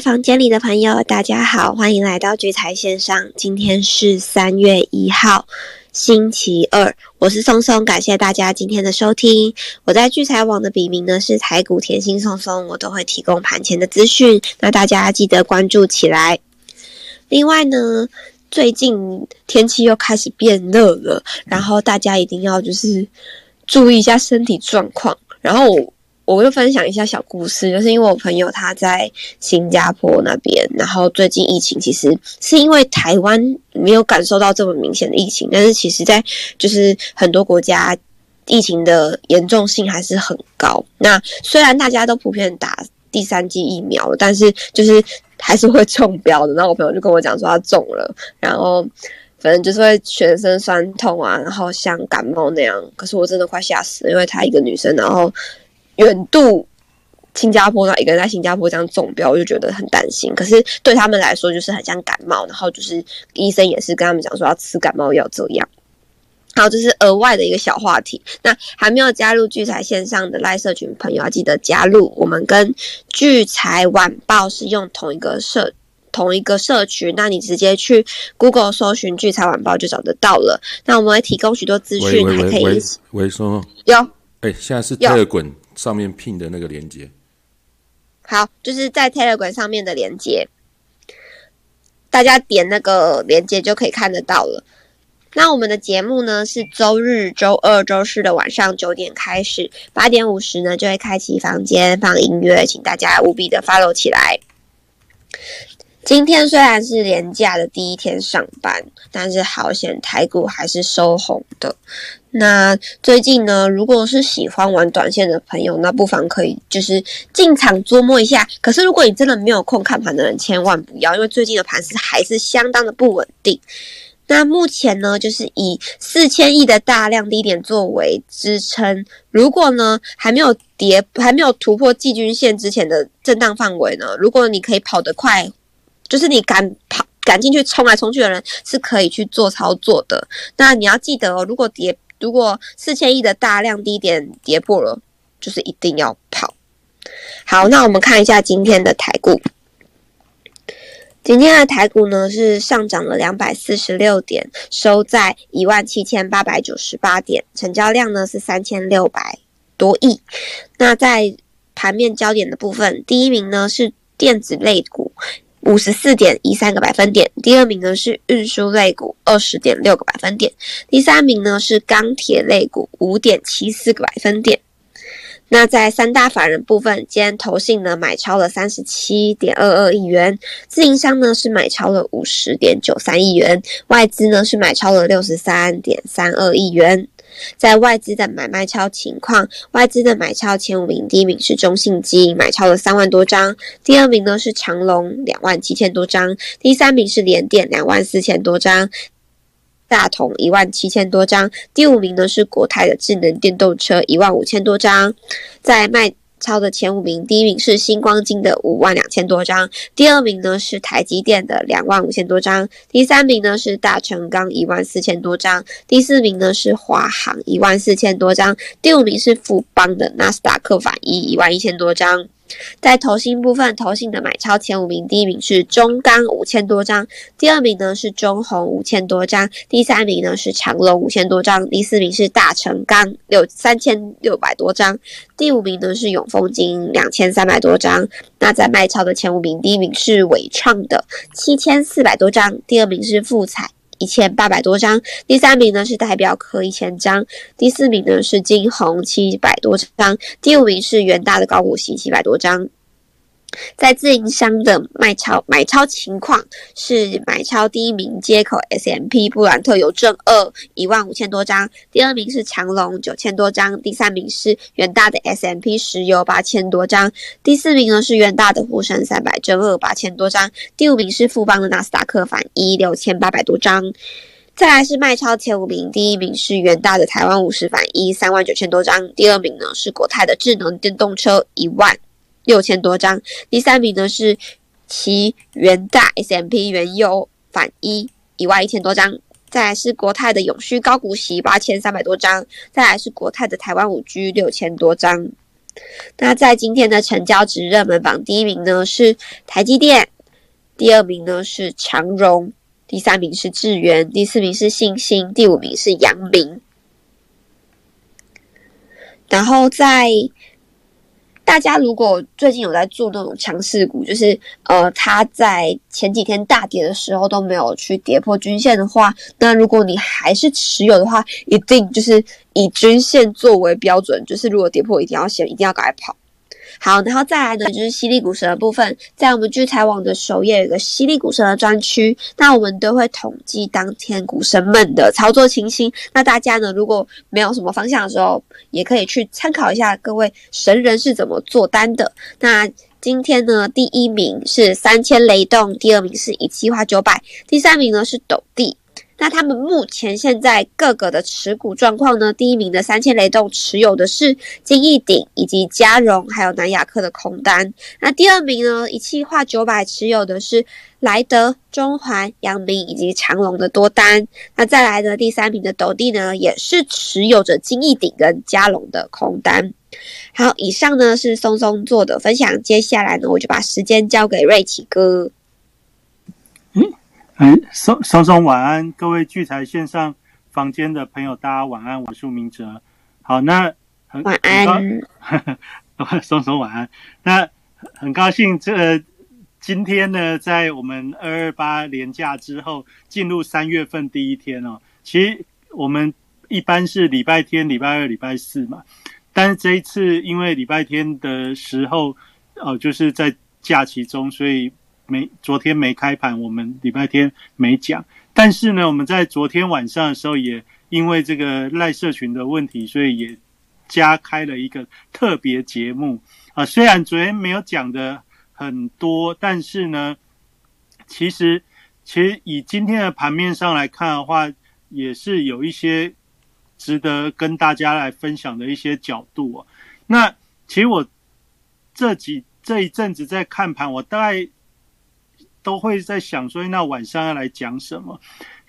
房间里的朋友，大家好，欢迎来到聚财线上。今天是三月一号，星期二，我是松松，感谢大家今天的收听。我在聚财网的笔名呢是台股甜心松松，我都会提供盘前的资讯，那大家记得关注起来。另外呢，最近天气又开始变热了，然后大家一定要就是注意一下身体状况，然后。我就分享一下小故事，就是因为我朋友他在新加坡那边，然后最近疫情其实是因为台湾没有感受到这么明显的疫情，但是其实在就是很多国家疫情的严重性还是很高。那虽然大家都普遍打第三剂疫苗，但是就是还是会中标的。然后我朋友就跟我讲说他中了，然后反正就是会全身酸痛啊，然后像感冒那样。可是我真的快吓死了，因为她一个女生，然后。远渡新加坡，那一个人在新加坡这样中标，我就觉得很担心。可是对他们来说，就是很像感冒，然后就是医生也是跟他们讲说要吃感冒药这样。好，这是额外的一个小话题。那还没有加入聚财线上的赖社群朋友，要记得加入。我们跟聚财晚报是用同一个社同一个社群，那你直接去 Google 搜寻聚财晚报就找得到了。那我们会提供许多资讯，还可以喂说有哎，现在是特滚。上面拼的那个连接，好，就是在 Telegram 上面的连接，大家点那个连接就可以看得到了。那我们的节目呢是周日、周二、周四的晚上九点开始，八点五十呢就会开启房间放音乐，请大家务必的 follow 起来。今天虽然是连假的第一天上班，但是好险台股还是收红的。那最近呢，如果是喜欢玩短线的朋友，那不妨可以就是进场捉摸一下。可是如果你真的没有空看盘的人，千万不要，因为最近的盘是还是相当的不稳定。那目前呢，就是以四千亿的大量低点作为支撑。如果呢还没有跌，还没有突破季均线之前的震荡范围呢，如果你可以跑得快，就是你敢跑。敢进去冲来冲去的人是可以去做操作的。那你要记得哦，如果跌，如果四千亿的大量低点跌破了，就是一定要跑。好，那我们看一下今天的台股。今天的台股呢是上涨了两百四十六点，收在一万七千八百九十八点，成交量呢是三千六百多亿。那在盘面焦点的部分，第一名呢是电子类股。五十四点一三个百分点，第二名呢是运输类股二十点六个百分点，第三名呢是钢铁类股五点七四个百分点。那在三大法人部分，今天投信呢买超了三十七点二二亿元，自营商呢是买超了五十点九三亿元，外资呢是买超了六十三点三二亿元。在外资的买卖超情况，外资的买超前五名，第一名是中信金，买超了三万多张；第二名呢是长隆，两万七千多张；第三名是联电，两万四千多张；大同一万七千多张；第五名呢是国泰的智能电动车，一万五千多张。在卖。超的前五名，第一名是星光金的五万两千多张，第二名呢是台积电的两万五千多张，第三名呢是大成钢一万四千多张，第四名呢是华航一万四千多张，第五名是富邦的纳斯达克反一一万一千多张。在投信部分，投信的买超前五名，第一名是中钢五千多张，第二名呢是中红五千多张，第三名呢是长隆五千多张，第四名是大成钢六三千六百多张，第五名呢是永丰金两千三百多张。那在卖超的前五名，第一名是伟创的七千四百多张，第二名是富彩。一千八百多张，第三名呢是代表科一千张，第四名呢是金红七百多张，第五名是元大的高股息七百多张。在自营商的卖超买超情况是买超第一名接口 S M P 布兰特邮政二一万五千多张，第二名是长隆九千多张，第三名是远大的 S M P 石油八千多张，第四名呢是远大的沪深三百正二八千多张，第五名是富邦的纳斯达克反一六千八百多张，再来是卖超前五名，第一名是远大的台湾五十反一三万九千多张，第二名呢是国泰的智能电动车一万。六千多张，第三名呢是其元大 S M P 原油反一一万一千多张，再来是国泰的永续高股息八千三百多张，再来是国泰的台湾五 G 六千多张。那在今天的成交值热门榜，第一名呢是台积电，第二名呢是长荣，第三名是智源，第四名是信兴，第五名是阳明。然后在大家如果最近有在做那种强势股，就是呃，它在前几天大跌的时候都没有去跌破均线的话，那如果你还是持有的话，一定就是以均线作为标准，就是如果跌破，一定要先一定要赶快跑。好，然后再来呢，就是犀利股神的部分，在我们聚财网的首页有一个犀利股神的专区，那我们都会统计当天股神们的操作情形。那大家呢，如果没有什么方向的时候，也可以去参考一下各位神人是怎么做单的。那今天呢，第一名是三千雷动，第二名是一七花九百，第三名呢是斗地。那他们目前现在各个的持股状况呢？第一名的三千雷动持有的是金逸鼎以及嘉荣，还有南亚科的空单。那第二名呢，一气化九百持有的是莱德、中环、阳明以及长隆的多单。那再来的第三名的斗地呢，也是持有着金逸鼎跟嘉隆的空单。好，以上呢是松松做的分享，接下来呢我就把时间交给瑞奇哥。嗯哎，松松松晚安，各位聚财线上房间的朋友，大家晚安，我是明哲。好，那很晚安，松松晚安。那很高兴，这今天呢，在我们二二八连假之后，进入三月份第一天哦。其实我们一般是礼拜天、礼拜二、礼拜四嘛，但是这一次因为礼拜天的时候，哦，就是在假期中，所以。没，昨天没开盘，我们礼拜天没讲。但是呢，我们在昨天晚上的时候，也因为这个赖社群的问题，所以也加开了一个特别节目啊。虽然昨天没有讲的很多，但是呢，其实其实以今天的盘面上来看的话，也是有一些值得跟大家来分享的一些角度啊。那其实我这几这一阵子在看盘，我大概。都会在想说，那晚上要来讲什么？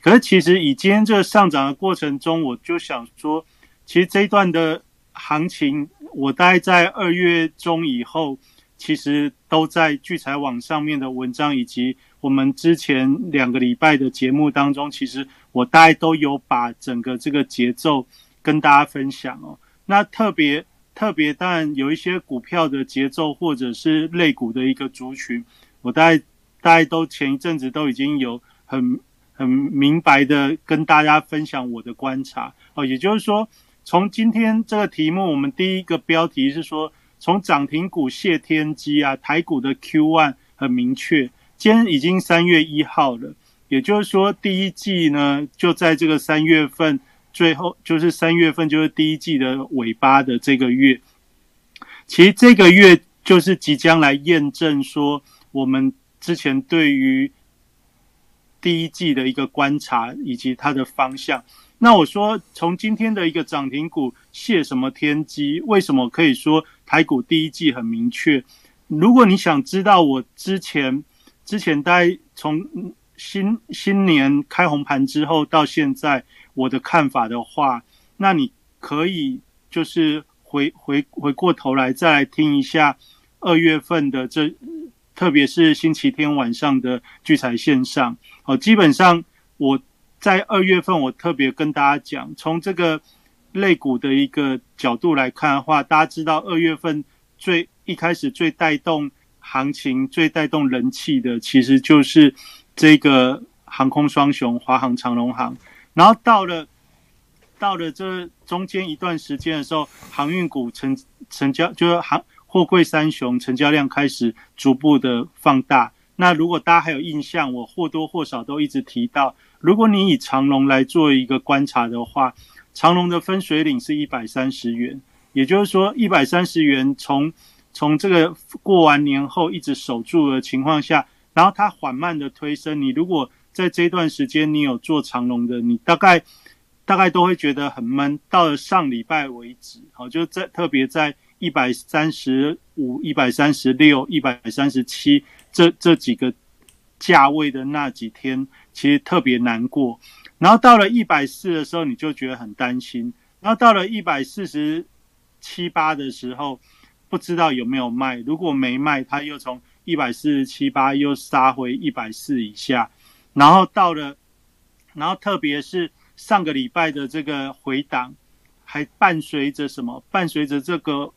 可是其实以今天这个上涨的过程中，我就想说，其实这一段的行情，我大概在二月中以后，其实都在聚财网上面的文章，以及我们之前两个礼拜的节目当中，其实我大概都有把整个这个节奏跟大家分享哦。那特别特别，当然有一些股票的节奏，或者是类股的一个族群，我大概。大家都前一阵子都已经有很很明白的跟大家分享我的观察哦，也就是说，从今天这个题目，我们第一个标题是说，从涨停股谢天机啊，台股的 Q one 很明确，今天已经三月一号了，也就是说，第一季呢就在这个三月份最后，就是三月份就是第一季的尾巴的这个月，其实这个月就是即将来验证说我们。之前对于第一季的一个观察以及它的方向，那我说从今天的一个涨停股谢什么天机，为什么可以说台股第一季很明确？如果你想知道我之前之前待从新新年开红盘之后到现在我的看法的话，那你可以就是回回回过头来再来听一下二月份的这。特别是星期天晚上的聚财线上，哦，基本上我在二月份，我特别跟大家讲，从这个类股的一个角度来看的话，大家知道二月份最一开始最带动行情、最带动人气的，其实就是这个航空双雄华航、长龙航，然后到了到了这中间一段时间的时候，航运股成成交就是航。货柜三雄成交量开始逐步的放大。那如果大家还有印象，我或多或少都一直提到，如果你以长龙来做一个观察的话，长龙的分水岭是一百三十元，也就是说一百三十元从从这个过完年后一直守住的情况下，然后它缓慢的推升。你如果在这段时间你有做长龙的，你大概大概都会觉得很闷。到了上礼拜为止，好就在特别在。一百三十五、一百三十六、一百三十七，这这几个价位的那几天，其实特别难过。然后到了一百四的时候，你就觉得很担心。然后到了一百四十七八的时候，不知道有没有卖。如果没卖，它又从一百四十七八又杀回一百四以下，然后到了，然后特别是上个礼拜的这个回档，还伴随着什么？伴随着这个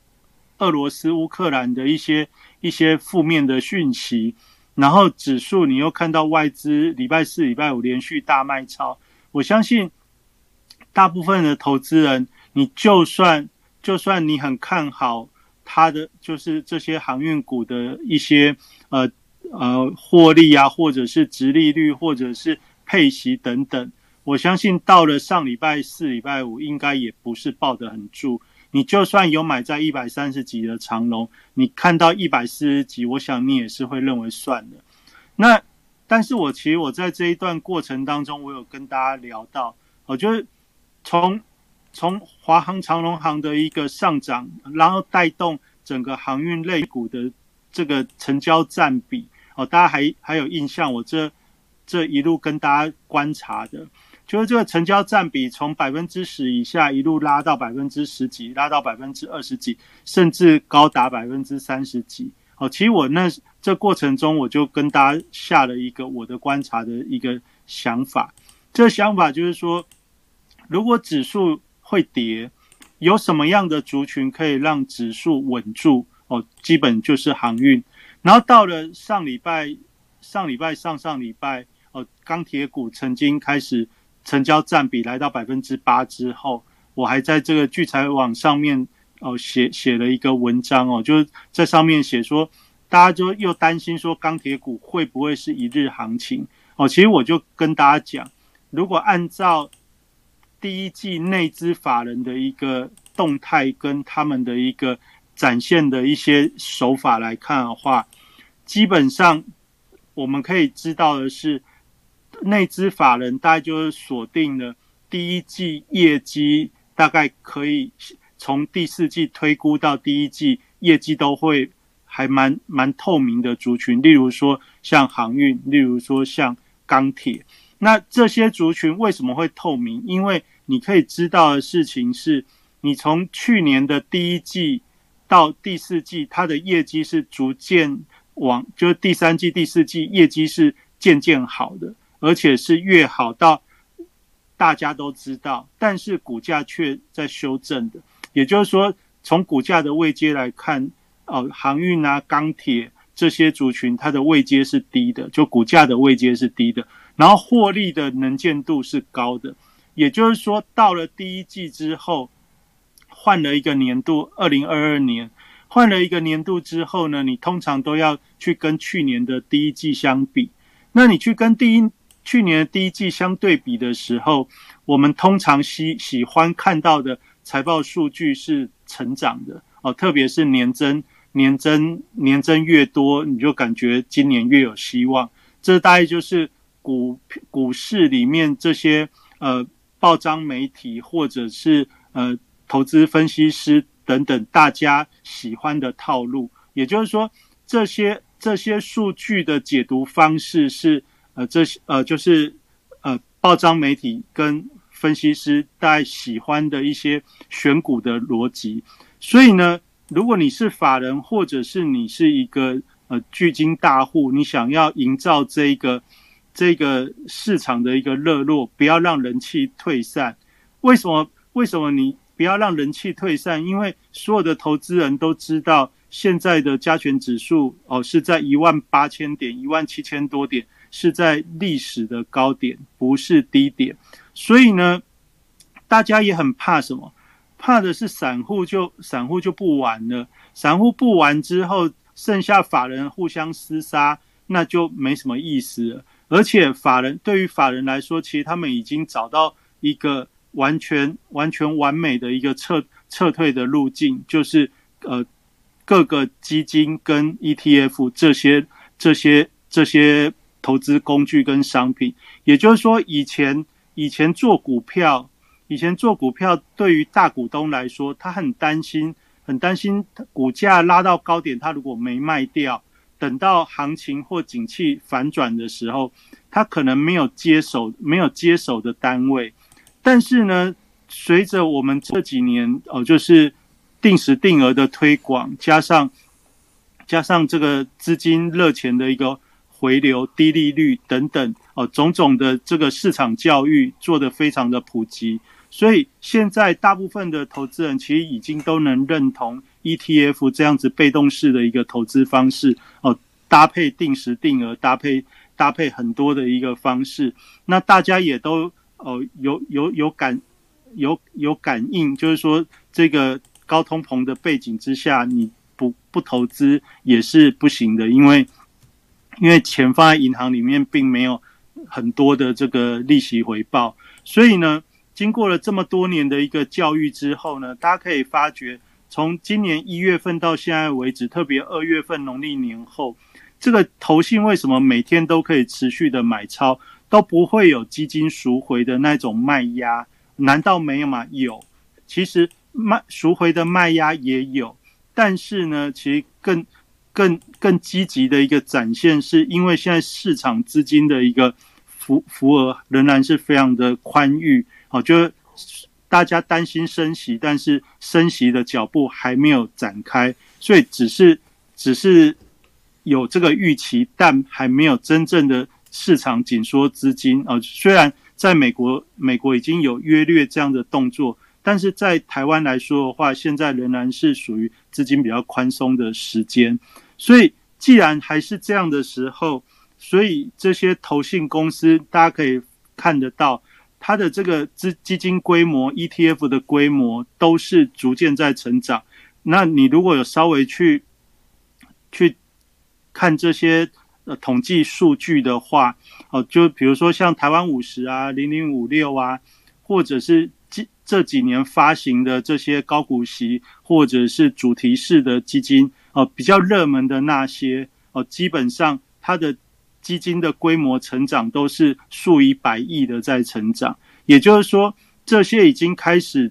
俄罗斯乌克兰的一些一些负面的讯息，然后指数你又看到外资礼拜四、礼拜五连续大卖超，我相信大部分的投资人，你就算就算你很看好。它的就是这些航运股的一些呃呃获利啊，或者是值利率，或者是配息等等。我相信到了上礼拜四、礼拜五，应该也不是抱得很住。你就算有买在一百三十几的长龙，你看到一百四十几，我想你也是会认为算了。那但是我其实我在这一段过程当中，我有跟大家聊到，我觉得从。从华航、长龙航的一个上涨，然后带动整个航运类股的这个成交占比哦，大家还还有印象？我这这一路跟大家观察的，就是这个成交占比从百分之十以下一路拉到百分之十几，拉到百分之二十几，甚至高达百分之三十几。哦，其实我那这过程中，我就跟大家下了一个我的观察的一个想法，这个想法就是说，如果指数会跌，有什么样的族群可以让指数稳住？哦，基本就是航运。然后到了上礼拜、上礼拜、上上礼拜，哦，钢铁股曾经开始成交占比来到百分之八之后，我还在这个聚财网上面哦写写了一个文章哦，就是在上面写说，大家就又担心说钢铁股会不会是一日行情？哦，其实我就跟大家讲，如果按照第一季内资法人的一个动态跟他们的一个展现的一些手法来看的话，基本上我们可以知道的是，内资法人大概就是锁定了第一季业绩，大概可以从第四季推估到第一季业绩都会还蛮蛮透明的族群，例如说像航运，例如说像钢铁，那这些族群为什么会透明？因为你可以知道的事情是，你从去年的第一季到第四季，它的业绩是逐渐往，就是第三季、第四季业绩是渐渐好的，而且是越好到大家都知道，但是股价却在修正的。也就是说，从股价的位阶来看，哦，航运啊、钢铁这些族群，它的位阶是低的，就股价的位阶是低的，然后获利的能见度是高的。也就是说，到了第一季之后，换了一个年度，二零二二年换了一个年度之后呢，你通常都要去跟去年的第一季相比。那你去跟第一去年第一季相对比的时候，我们通常喜喜欢看到的财报数据是成长的哦，特别是年增、年增、年增越多，你就感觉今年越有希望。这大概就是股股市里面这些呃。报章媒体或者是呃投资分析师等等，大家喜欢的套路，也就是说，这些这些数据的解读方式是呃这些呃就是呃报章媒体跟分析师大家喜欢的一些选股的逻辑。所以呢，如果你是法人，或者是你是一个呃巨金大户，你想要营造这一个。这个市场的一个热络，不要让人气退散。为什么？为什么你不要让人气退散？因为所有的投资人都知道，现在的加权指数哦是在一万八千点、一万七千多点，是在历史的高点，不是低点。所以呢，大家也很怕什么？怕的是散户就散户就不玩了。散户不玩之后，剩下法人互相厮杀，那就没什么意思了。而且法人对于法人来说，其实他们已经找到一个完全完全完美的一个撤撤退的路径，就是呃各个基金跟 ETF 这些这些这些投资工具跟商品。也就是说，以前以前做股票，以前做股票对于大股东来说，他很担心，很担心股价拉到高点，他如果没卖掉。等到行情或景气反转的时候，他可能没有接手，没有接手的单位。但是呢，随着我们这几年哦，就是定时定额的推广，加上加上这个资金热钱的一个回流、低利率等等哦，种种的这个市场教育做得非常的普及，所以现在大部分的投资人其实已经都能认同 ETF 这样子被动式的一个投资方式哦，搭配定时定额，搭配搭配很多的一个方式，那大家也都哦有有有感有有感应，就是说这个高通膨的背景之下，你不不投资也是不行的，因为。因为钱放在银行里面，并没有很多的这个利息回报，所以呢，经过了这么多年的一个教育之后呢，大家可以发觉，从今年一月份到现在为止，特别二月份农历年后，这个投信为什么每天都可以持续的买超，都不会有基金赎回的那种卖压？难道没有吗？有，其实卖赎回的卖压也有，但是呢，其实更。更更积极的一个展现，是因为现在市场资金的一个浮浮额仍然是非常的宽裕，好，就是大家担心升息，但是升息的脚步还没有展开，所以只是只是有这个预期，但还没有真正的市场紧缩资金啊。虽然在美国，美国已经有约略这样的动作。但是在台湾来说的话，现在仍然是属于资金比较宽松的时间，所以既然还是这样的时候，所以这些投信公司大家可以看得到，它的这个资基金规模、ETF 的规模都是逐渐在成长。那你如果有稍微去去看这些呃统计数据的话，哦，就比如说像台湾五十啊、零零五六啊，或者是。这几年发行的这些高股息或者是主题式的基金，哦，比较热门的那些，哦，基本上它的基金的规模成长都是数以百亿的在成长。也就是说，这些已经开始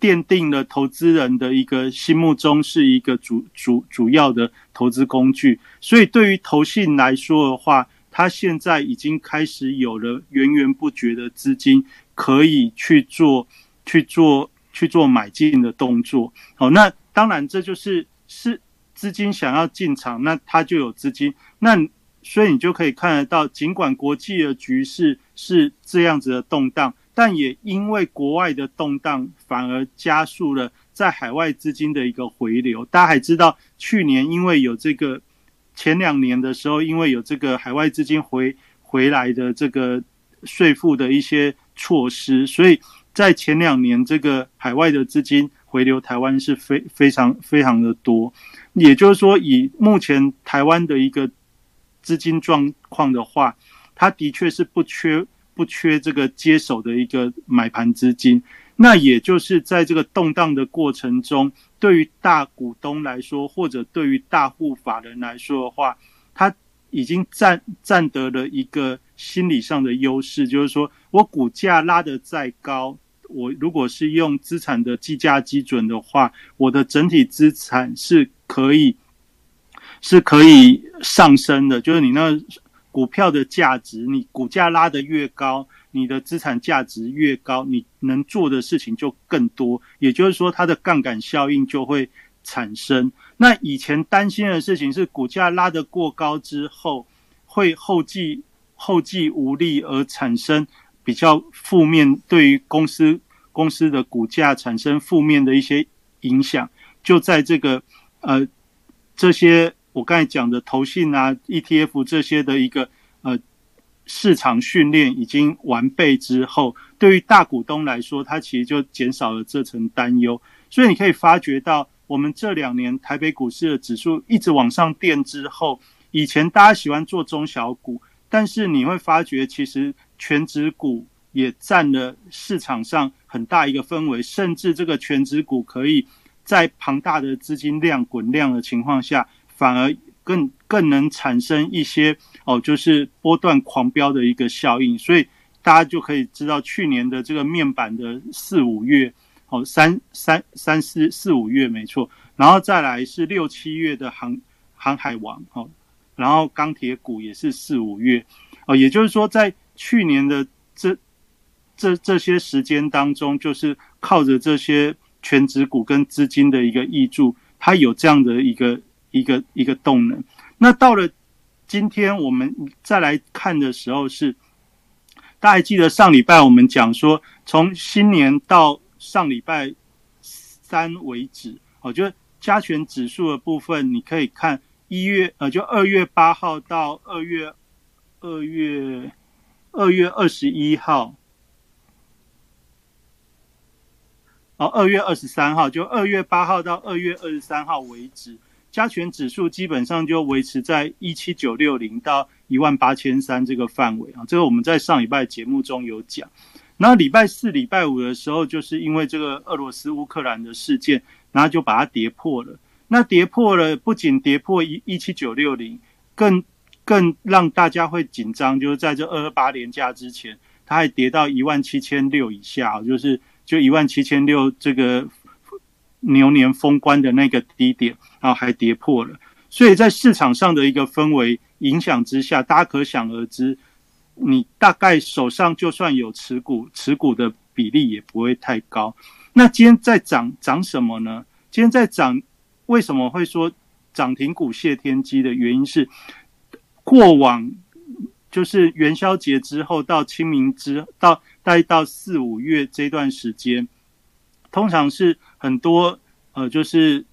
奠定了投资人的一个心目中是一个主主主要的投资工具。所以，对于投信来说的话，它现在已经开始有了源源不绝的资金。可以去做去做去做买进的动作，好，那当然这就是是资金想要进场，那它就有资金，那所以你就可以看得到，尽管国际的局势是这样子的动荡，但也因为国外的动荡，反而加速了在海外资金的一个回流。大家还知道，去年因为有这个前两年的时候，因为有这个海外资金回回来的这个税负的一些。措施，所以在前两年，这个海外的资金回流台湾是非非常非常的多。也就是说，以目前台湾的一个资金状况的话，它的确是不缺不缺这个接手的一个买盘资金。那也就是在这个动荡的过程中，对于大股东来说，或者对于大户法人来说的话，他已经占占得了一个。心理上的优势就是说，我股价拉得再高，我如果是用资产的计价基准的话，我的整体资产是可以是可以上升的。就是你那股票的价值，你股价拉得越高，你的资产价值越高，你能做的事情就更多。也就是说，它的杠杆效应就会产生。那以前担心的事情是，股价拉得过高之后，会后继。后继无力而产生比较负面，对于公司公司的股价产生负面的一些影响，就在这个呃这些我刚才讲的投信啊 ETF 这些的一个呃市场训练已经完备之后，对于大股东来说，它其实就减少了这层担忧。所以你可以发觉到，我们这两年台北股市的指数一直往上垫之后，以前大家喜欢做中小股。但是你会发觉，其实全指股也占了市场上很大一个氛围，甚至这个全指股可以在庞大的资金量滚量的情况下，反而更更能产生一些哦，就是波段狂飙的一个效应。所以大家就可以知道，去年的这个面板的四五月，哦三三三四四五月没错，然后再来是六七月的航航海王，哦。然后钢铁股也是四五月，哦，也就是说，在去年的这这这些时间当中，就是靠着这些全指股跟资金的一个挹注，它有这样的一个一个一个动能。那到了今天我们再来看的时候，是大家记得上礼拜我们讲说，从新年到上礼拜三为止，我觉得加权指数的部分，你可以看一月呃，就二月八号到二月二月二月二十一号。哦，二月二十三号，就二月八号到二月二十三号为止，加权指数基本上就维持在一七九六零到一万八千三这个范围啊。这个我们在上礼拜节目中有讲。那礼拜四、礼拜五的时候，就是因为这个俄罗斯乌克兰的事件，然后就把它跌破了。那跌破了，不仅跌破一一七九六零，更更让大家会紧张，就是在这二二八连假之前，它还跌到一万七千六以下，就是。就一万七千六这个牛年封关的那个低点，然后还跌破了，所以在市场上的一个氛围影响之下，大家可想而知，你大概手上就算有持股，持股的比例也不会太高。那今天在涨涨什么呢？今天在涨，为什么会说涨停股谢天机的原因是过往。就是元宵节之后到清明之到待到四五月这段时间，通常是很多呃，就是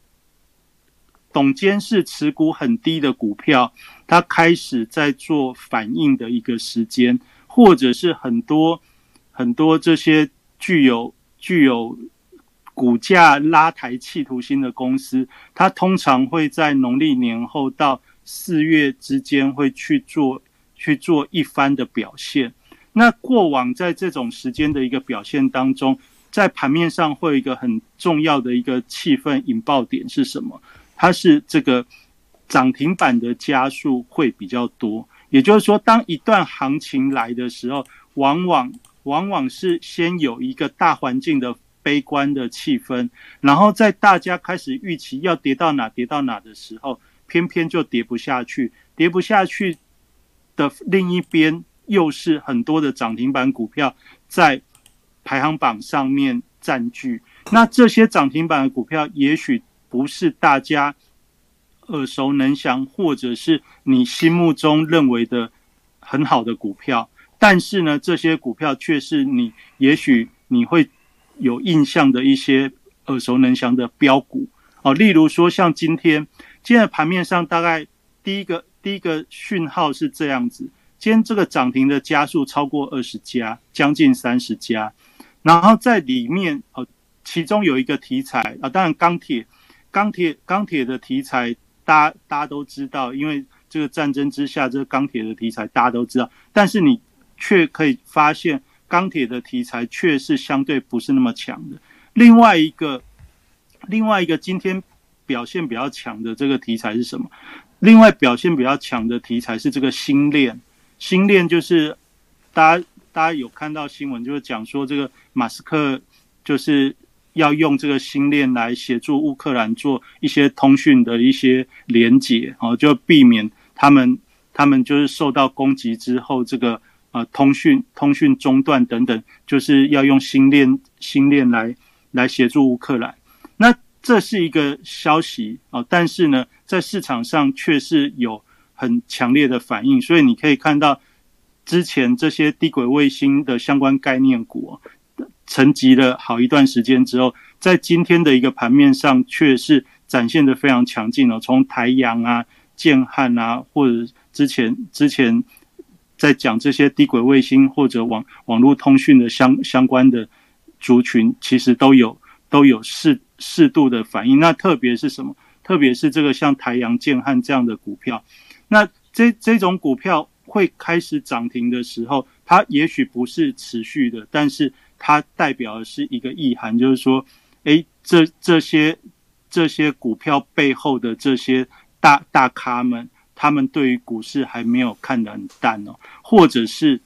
董监事持股很低的股票，它开始在做反应的一个时间，或者是很多很多这些具有具有股价拉抬企图心的公司，它通常会在农历年后到四月之间会去做。去做一番的表现。那过往在这种时间的一个表现当中，在盘面上会有一个很重要的一个气氛引爆点是什么？它是这个涨停板的加速会比较多。也就是说，当一段行情来的时候，往往往往是先有一个大环境的悲观的气氛，然后在大家开始预期要跌到哪跌到哪的时候，偏偏就跌不下去，跌不下去。的另一边又是很多的涨停板股票在排行榜上面占据，那这些涨停板的股票也许不是大家耳熟能详，或者是你心目中认为的很好的股票，但是呢，这些股票却是你也许你会有印象的一些耳熟能详的标股哦，例如说像今天今天盘面上大概第一个。第一个讯号是这样子，今天这个涨停的家数超过二十家，将近三十家。然后在里面，呃，其中有一个题材啊，当然钢铁、钢铁、钢铁的题材，大家大家都知道，因为这个战争之下，这个钢铁的题材大家都知道。但是你却可以发现，钢铁的题材却是相对不是那么强的。另外一个，另外一个今天表现比较强的这个题材是什么？另外表现比较强的题材是这个星链，星链就是大家大家有看到新闻，就是讲说这个马斯克就是要用这个星链来协助乌克兰做一些通讯的一些连接，哦，就避免他们他们就是受到攻击之后，这个呃通讯通讯中断等等，就是要用星链星链来来协助乌克兰。这是一个消息啊，但是呢。在市场上却是有很强烈的反应，所以你可以看到之前这些低轨卫星的相关概念股沉寂了好一段时间之后，在今天的一个盘面上却是展现的非常强劲哦。从台阳啊、建汉啊，或者之前之前在讲这些低轨卫星或者网网络通讯的相相关的族群，其实都有都有适适度的反应。那特别是什么？特别是这个像台阳建汉这样的股票，那这这种股票会开始涨停的时候，它也许不是持续的，但是它代表的是一个意涵，就是说，诶，这这些这些股票背后的这些大大咖们，他们对于股市还没有看得很淡哦，或者是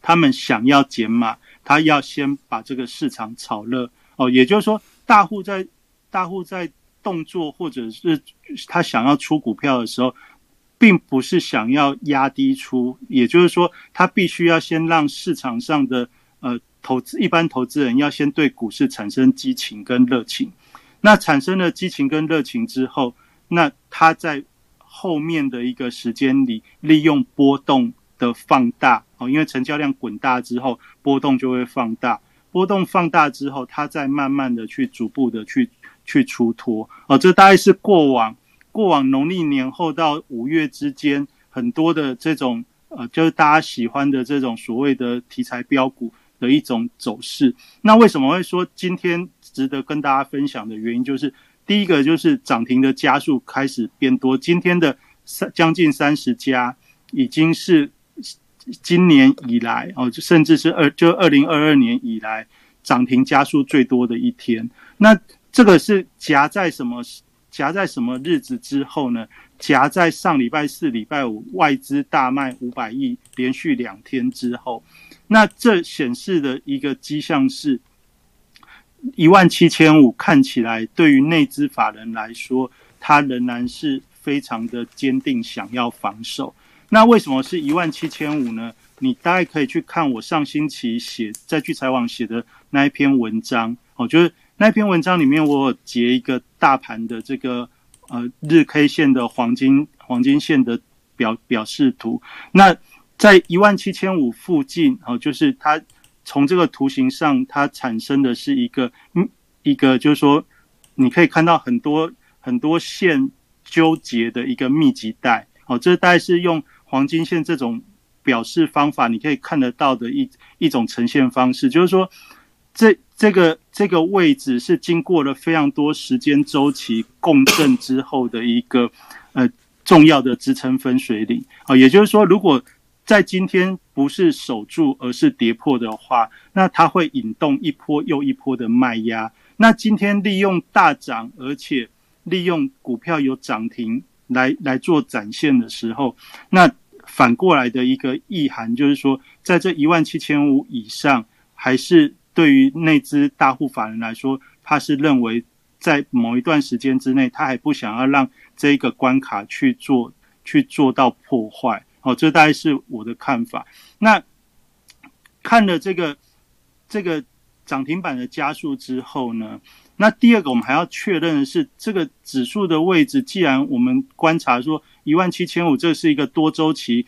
他们想要减码，他要先把这个市场炒热哦，也就是说，大户在大户在。动作或者是他想要出股票的时候，并不是想要压低出，也就是说，他必须要先让市场上的呃投资一般投资人要先对股市产生激情跟热情，那产生了激情跟热情之后，那他在后面的一个时间里，利用波动的放大哦，因为成交量滚大之后，波动就会放大，波动放大之后，它再慢慢的去逐步的去去出脱哦，这大概是过往过往农历年后到五月之间很多的这种呃，就是大家喜欢的这种所谓的题材标股。的一种走势。那为什么会说今天值得跟大家分享的原因，就是第一个就是涨停的家数开始变多。今天的三将近三十家，已经是今年以来哦，就甚至是二就二零二二年以来涨停加速最多的一天。那这个是夹在什么夹在什么日子之后呢？夹在上礼拜四、礼拜五外资大卖五百亿，连续两天之后。那这显示的一个迹象是，一万七千五看起来对于内资法人来说，它仍然是非常的坚定，想要防守。那为什么是一万七千五呢？你大概可以去看我上星期写在聚财网写的那一篇文章，哦，就是那篇文章里面我有截一个大盘的这个呃日 K 线的黄金黄金线的表表示图，那。在一万七千五附近，哦，就是它从这个图形上，它产生的是一个，嗯，一个就是说，你可以看到很多很多线纠结的一个密集带，哦，这大概是用黄金线这种表示方法，你可以看得到的一一种呈现方式，就是说，这这个这个位置是经过了非常多时间周期共振之后的一个呃重要的支撑分水岭，啊，也就是说，如果在今天不是守住，而是跌破的话，那它会引动一波又一波的卖压。那今天利用大涨，而且利用股票有涨停来来做展现的时候，那反过来的一个意涵就是说，在这一万七千五以上，还是对于那只大户法人来说，他是认为在某一段时间之内，他还不想要让这一个关卡去做去做到破坏。哦，这大概是我的看法。那看了这个这个涨停板的加速之后呢，那第二个我们还要确认的是，这个指数的位置，既然我们观察说一万七千五，这是一个多周期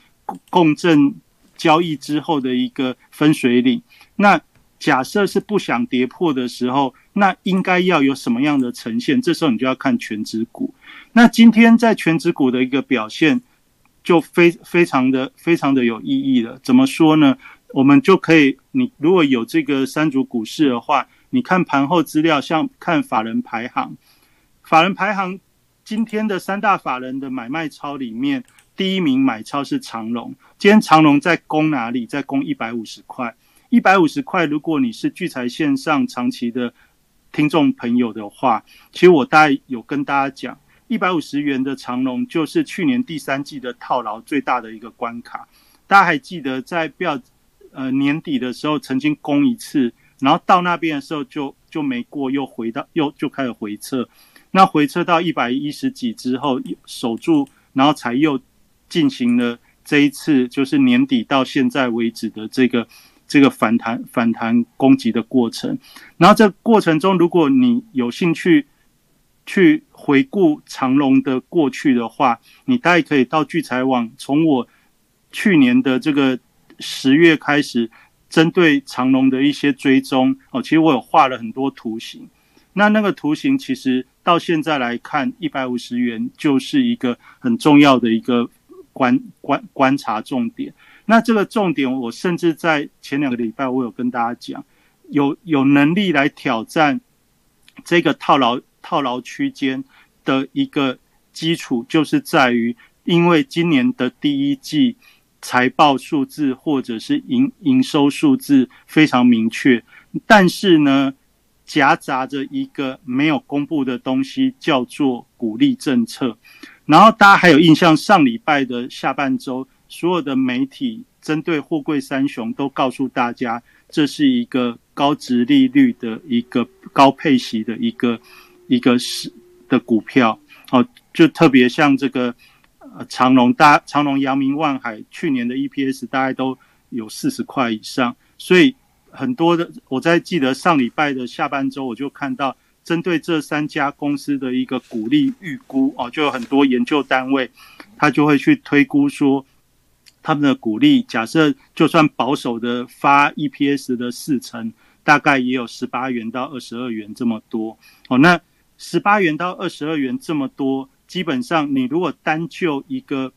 共振交易之后的一个分水岭。那假设是不想跌破的时候，那应该要有什么样的呈现？这时候你就要看全指股。那今天在全指股的一个表现。就非非常的非常的有意义了。怎么说呢？我们就可以，你如果有这个三组股市的话，你看盘后资料，像看法人排行，法人排行今天的三大法人的买卖超里面，第一名买超是长隆。今天长隆在攻哪里？在攻一百五十块。一百五十块，如果你是聚财线上长期的听众朋友的话，其实我大概有跟大家讲。一百五十元的长龙就是去年第三季的套牢最大的一个关卡。大家还记得在不要呃年底的时候曾经攻一次，然后到那边的时候就就没过，又回到又就开始回撤。那回撤到一百一十几之后守住，然后才又进行了这一次就是年底到现在为止的这个这个反弹反弹攻击的过程。然后这过程中，如果你有兴趣。去回顾长隆的过去的话，你大概可以到聚财网，从我去年的这个十月开始，针对长隆的一些追踪哦，其实我有画了很多图形。那那个图形其实到现在来看，一百五十元就是一个很重要的一个观观观察重点。那这个重点，我甚至在前两个礼拜，我有跟大家讲，有有能力来挑战这个套牢。套牢区间的一个基础，就是在于，因为今年的第一季财报数字或者是营营收数字非常明确，但是呢，夹杂着一个没有公布的东西，叫做鼓励政策。然后大家还有印象，上礼拜的下半周，所有的媒体针对货柜三雄都告诉大家，这是一个高值利率的一个高配息的一个。一个是的股票哦，就特别像这个呃长隆大长隆、阳明、万海，去年的 EPS 大概都有四十块以上，所以很多的，我在记得上礼拜的下半周，我就看到针对这三家公司的一个股利预估哦，就有很多研究单位，他就会去推估说，他们的股利假设就算保守的发 EPS 的四成，大概也有十八元到二十二元这么多哦。那十八元到二十二元这么多，基本上你如果单就一个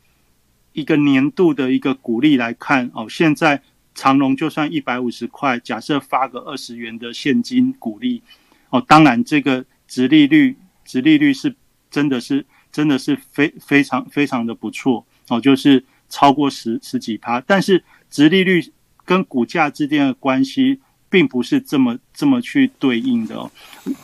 一个年度的一个股利来看哦，现在。长隆就算一百五十块，假设发个二十元的现金股利，哦，当然这个值利率，值利率是真的是真的是非非常非常的不错哦，就是超过十十几趴。但是值利率跟股价之间的关系，并不是这么这么去对应的哦。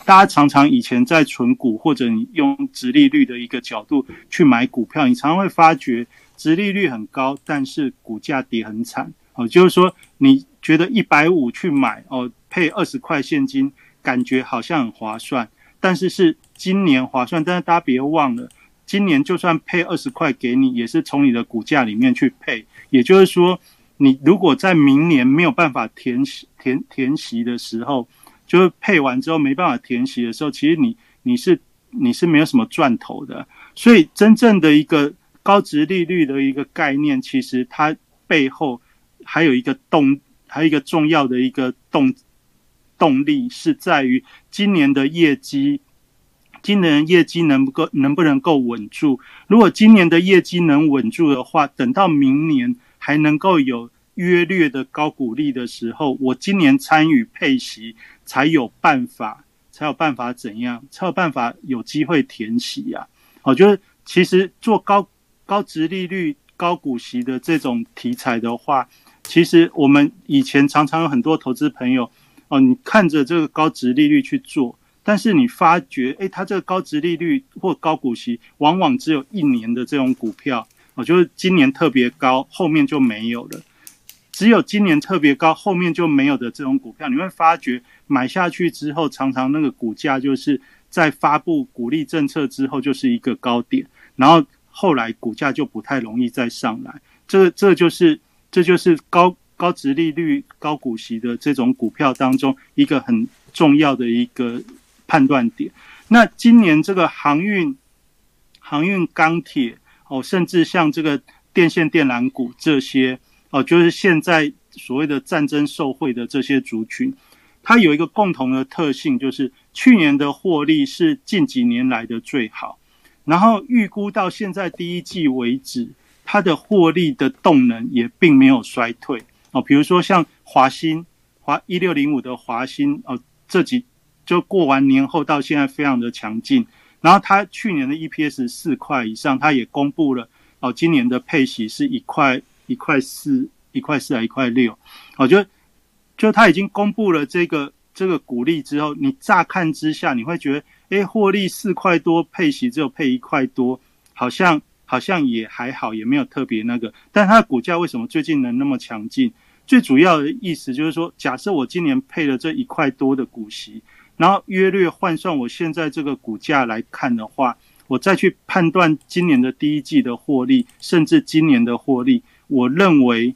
大家常常以前在存股或者你用直利率的一个角度去买股票，你常常会发觉直利率很高，但是股价跌很惨。哦，就是说，你觉得一百五去买哦，配二十块现金，感觉好像很划算。但是是今年划算，但是大家别忘了，今年就算配二十块给你，也是从你的股价里面去配。也就是说，你如果在明年没有办法填、填填息的时候，就是配完之后没办法填息的时候，其实你你是你是没有什么赚头的。所以，真正的一个高值利率的一个概念，其实它背后。还有一个动，还有一个重要的一个动动力是在于今年的业绩，今年业绩能够能不能够稳住？如果今年的业绩能稳住的话，等到明年还能够有约略的高股利的时候，我今年参与配息才有办法，才有办法怎样？才有办法有机会填息呀！我觉得其实做高高值利率、高股息的这种题材的话，其实我们以前常常有很多投资朋友哦，你看着这个高值利率去做，但是你发觉，哎，它这个高值利率或高股息，往往只有一年的这种股票，哦，就是今年特别高，后面就没有了。只有今年特别高，后面就没有的这种股票，你会发觉买下去之后，常常那个股价就是在发布股利政策之后就是一个高点，然后后来股价就不太容易再上来。这这就是。这就是高高值利率、高股息的这种股票当中一个很重要的一个判断点。那今年这个航运、航运、钢铁哦，甚至像这个电线电缆股这些哦，就是现在所谓的战争受贿的这些族群，它有一个共同的特性，就是去年的获利是近几年来的最好，然后预估到现在第一季为止。它的获利的动能也并没有衰退哦，比如说像华兴华一六零五的华兴哦，这几就过完年后到现在非常的强劲，然后它去年的 EPS 四块以上，它也公布了哦，今年的配息是一块一块四一块四还一块六，哦，就就它已经公布了这个这个股利之后，你乍看之下你会觉得，哎，获利四块多，配息只有配一块多，好像。好像也还好，也没有特别那个，但它的股价为什么最近能那么强劲？最主要的意思就是说，假设我今年配了这一块多的股息，然后约略换算我现在这个股价来看的话，我再去判断今年的第一季的获利，甚至今年的获利，我认为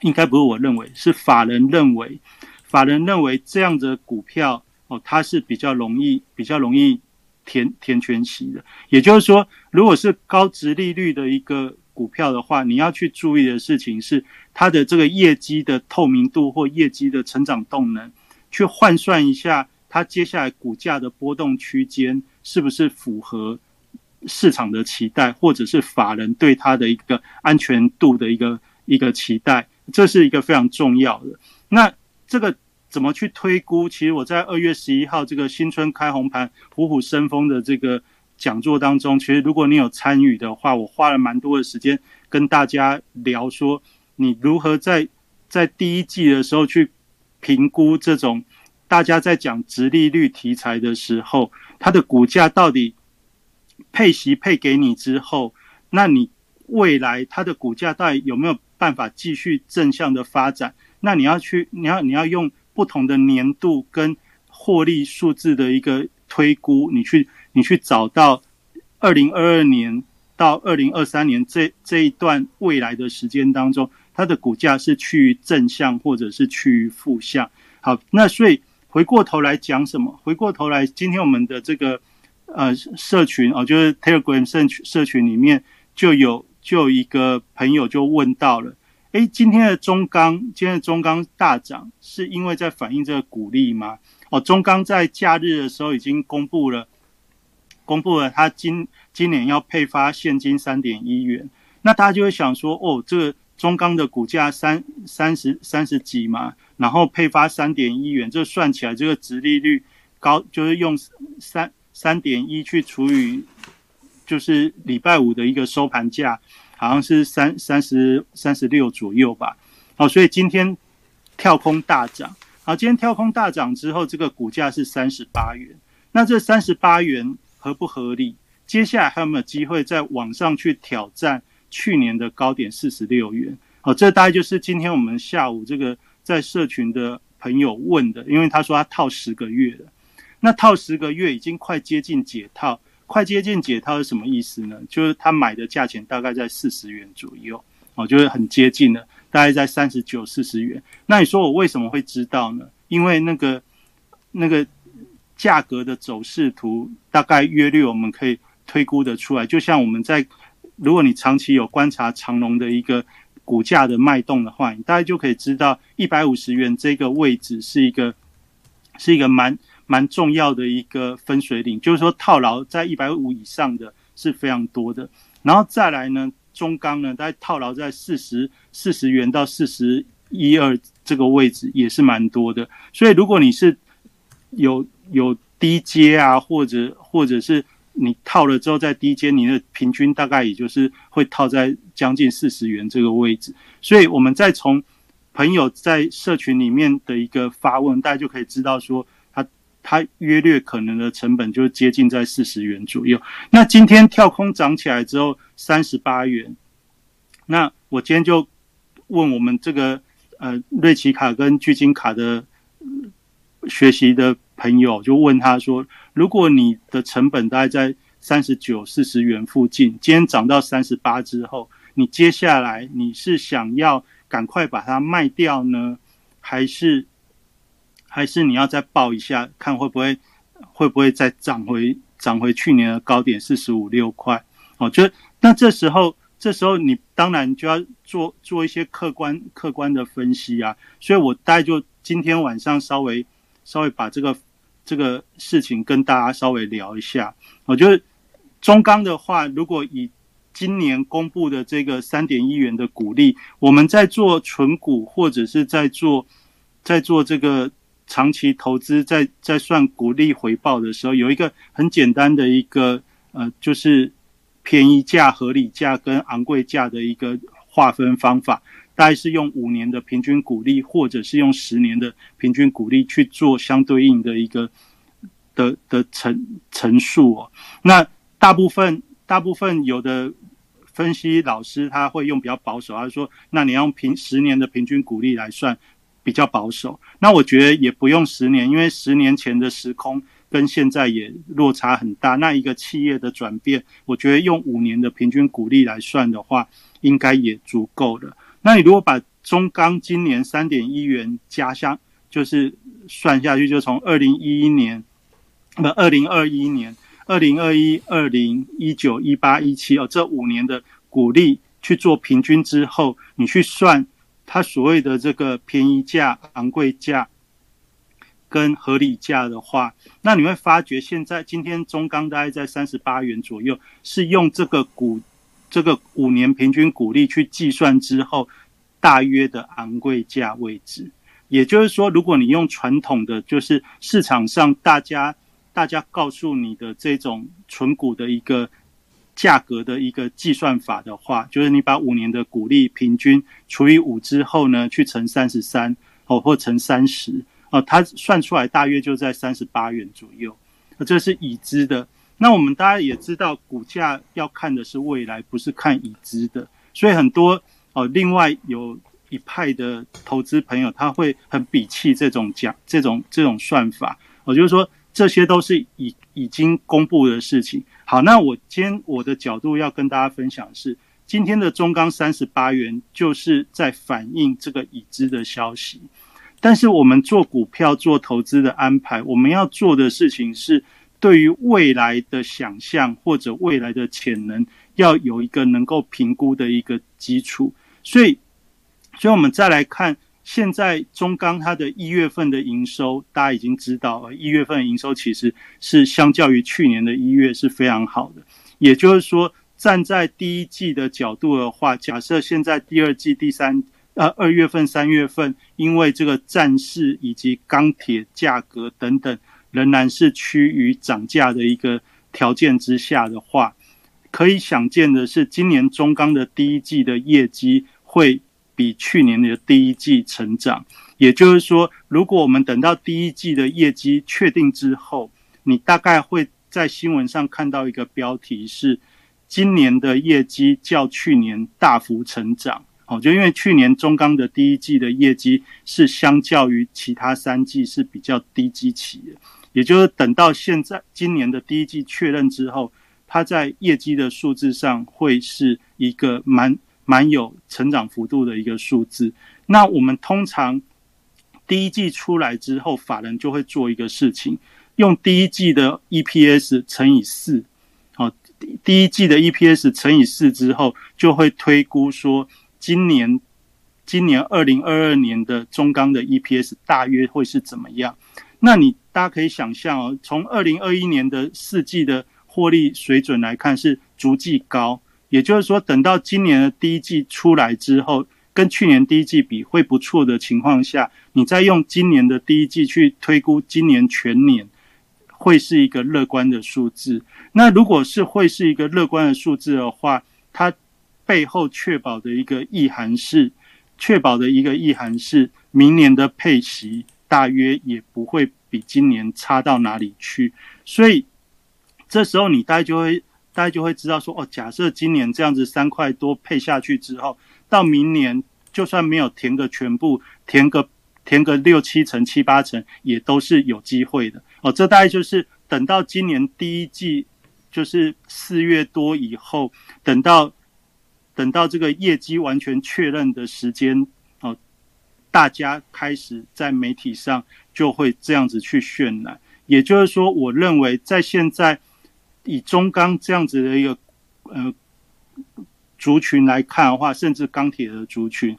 应该不是我认为，是法人认为，法人认为这样的股票哦，它是比较容易，比较容易。填填全息的，也就是说，如果是高值利率的一个股票的话，你要去注意的事情是它的这个业绩的透明度或业绩的成长动能，去换算一下它接下来股价的波动区间是不是符合市场的期待，或者是法人对它的一个安全度的一个一个期待，这是一个非常重要的。那这个。怎么去推估？其实我在二月十一号这个新春开红盘、虎虎生风的这个讲座当中，其实如果你有参与的话，我花了蛮多的时间跟大家聊说，你如何在在第一季的时候去评估这种大家在讲直利率题材的时候，它的股价到底配息配给你之后，那你未来它的股价到底有没有办法继续正向的发展？那你要去，你要你要用。不同的年度跟获利数字的一个推估，你去你去找到二零二二年到二零二三年这这一段未来的时间当中，它的股价是趋于正向或者是趋于负向。好，那所以回过头来讲什么？回过头来，今天我们的这个呃社群哦，就是 Telegram 社群社群里面就有就有一个朋友就问到了，哎，今天的中钢今天的中钢大涨，是因为在反映这个股利吗？哦，中钢在假日的时候已经公布了，公布了他今今年要配发现金三点一元，那大家就会想说，哦，这个。中钢的股价三三十三十几嘛，然后配发三点一元，这算起来这个值利率高，就是用三三点一去除以，就是礼拜五的一个收盘价，好像是三三十三十六左右吧。好，所以今天跳空大涨。好，今天跳空大涨之后，这个股价是三十八元。那这三十八元合不合理？接下来还有没有机会再往上去挑战？去年的高点四十六元，好，这大概就是今天我们下午这个在社群的朋友问的，因为他说他套十个月了，那套十个月已经快接近解套，快接近解套是什么意思呢？就是他买的价钱大概在四十元左右，哦，就是很接近了，大概在三十九、四十元。那你说我为什么会知道呢？因为那个那个价格的走势图大概约略我们可以推估的出来，就像我们在。如果你长期有观察长隆的一个股价的脉动的话，你大概就可以知道一百五十元这个位置是一个是一个蛮蛮重要的一个分水岭，就是说套牢在一百五以上的是非常多的。然后再来呢，中钢呢，大概套牢在四十四十元到四十一二这个位置也是蛮多的。所以如果你是有有低阶啊，或者或者是。你套了之后，在低阶，你的平均大概也就是会套在将近四十元这个位置。所以，我们再从朋友在社群里面的一个发问，大家就可以知道说，他他约略可能的成本就接近在四十元左右。那今天跳空涨起来之后，三十八元。那我今天就问我们这个呃瑞奇卡跟巨金卡的学习的。朋友就问他说：“如果你的成本大概在三十九、四十元附近，今天涨到三十八之后，你接下来你是想要赶快把它卖掉呢，还是还是你要再报一下，看会不会会不会再涨回涨回去年的高点四十五六块？哦，就那这时候这时候你当然就要做做一些客观客观的分析啊。所以我大概就今天晚上稍微稍微把这个。这个事情跟大家稍微聊一下，我觉得中钢的话，如果以今年公布的这个三点一元的股利，我们在做纯股或者是在做在做这个长期投资，在在算股利回报的时候，有一个很简单的一个呃，就是便宜价、合理价跟昂贵价的一个划分方法。大概是用五年的平均股利，或者是用十年的平均股利去做相对应的一个的的陈陈述哦。那大部分大部分有的分析老师他会用比较保守，他说：“那你用平十年的平均股利来算比较保守。”那我觉得也不用十年，因为十年前的时空跟现在也落差很大。那一个企业的转变，我觉得用五年的平均股利来算的话，应该也足够了。那你如果把中钢今年三点一元加上，就是算下去，就从二零一一年，不，二零二一年、二零二一、二零一九、一八、一七哦，这五年的股利去做平均之后，你去算它所谓的这个便宜价、昂贵价跟合理价的话，那你会发觉现在今天中钢大概在三十八元左右，是用这个股。这个五年平均股利去计算之后，大约的昂贵价位置，也就是说，如果你用传统的，就是市场上大家大家告诉你的这种纯股的一个价格的一个计算法的话，就是你把五年的股利平均除以五之后呢，去乘三十三哦，或乘三十哦，它算出来大约就在三十八元左右，这是已知的。那我们大家也知道，股价要看的是未来，不是看已知的。所以很多哦，另外有一派的投资朋友，他会很鄙弃这种讲这种这种算法。我就是说，这些都是已已经公布的事情。好，那我今天我的角度要跟大家分享的是，今天的中钢三十八元就是在反映这个已知的消息。但是我们做股票做投资的安排，我们要做的事情是对于未来的想象或者未来的潜能，要有一个能够评估的一个基础。所以，所以我们再来看现在中钢它的一月份的营收，大家已经知道，一月份营收其实是相较于去年的一月是非常好的。也就是说，站在第一季的角度的话，假设现在第二季第三。呃，二月份、三月份，因为这个战事以及钢铁价格等等，仍然是趋于涨价的一个条件之下的话，可以想见的是，今年中钢的第一季的业绩会比去年的第一季成长。也就是说，如果我们等到第一季的业绩确定之后，你大概会在新闻上看到一个标题是：今年的业绩较去年大幅成长。哦，就因为去年中钢的第一季的业绩是相较于其他三季是比较低基期的，也就是等到现在今年的第一季确认之后，它在业绩的数字上会是一个蛮蛮有成长幅度的一个数字。那我们通常第一季出来之后，法人就会做一个事情，用第一季的 EPS 乘以四，好，第一季的 EPS 乘以四之后，就会推估说。今年，今年二零二二年的中钢的 EPS 大约会是怎么样？那你大家可以想象哦，从二零二一年的四季的获利水准来看是逐季高，也就是说，等到今年的第一季出来之后，跟去年第一季比会不错的情况下，你再用今年的第一季去推估今年全年，会是一个乐观的数字。那如果是会是一个乐观的数字的话，它。背后确保的一个意涵是，确保的一个意涵是，明年的配息大约也不会比今年差到哪里去。所以这时候你大概就会，大家就会知道说，哦，假设今年这样子三块多配下去之后，到明年就算没有填个全部，填个填个六七成、七八成，也都是有机会的。哦，这大概就是等到今年第一季，就是四月多以后，等到。等到这个业绩完全确认的时间，哦，大家开始在媒体上就会这样子去渲染。也就是说，我认为在现在以中钢这样子的一个呃族群来看的话，甚至钢铁的族群，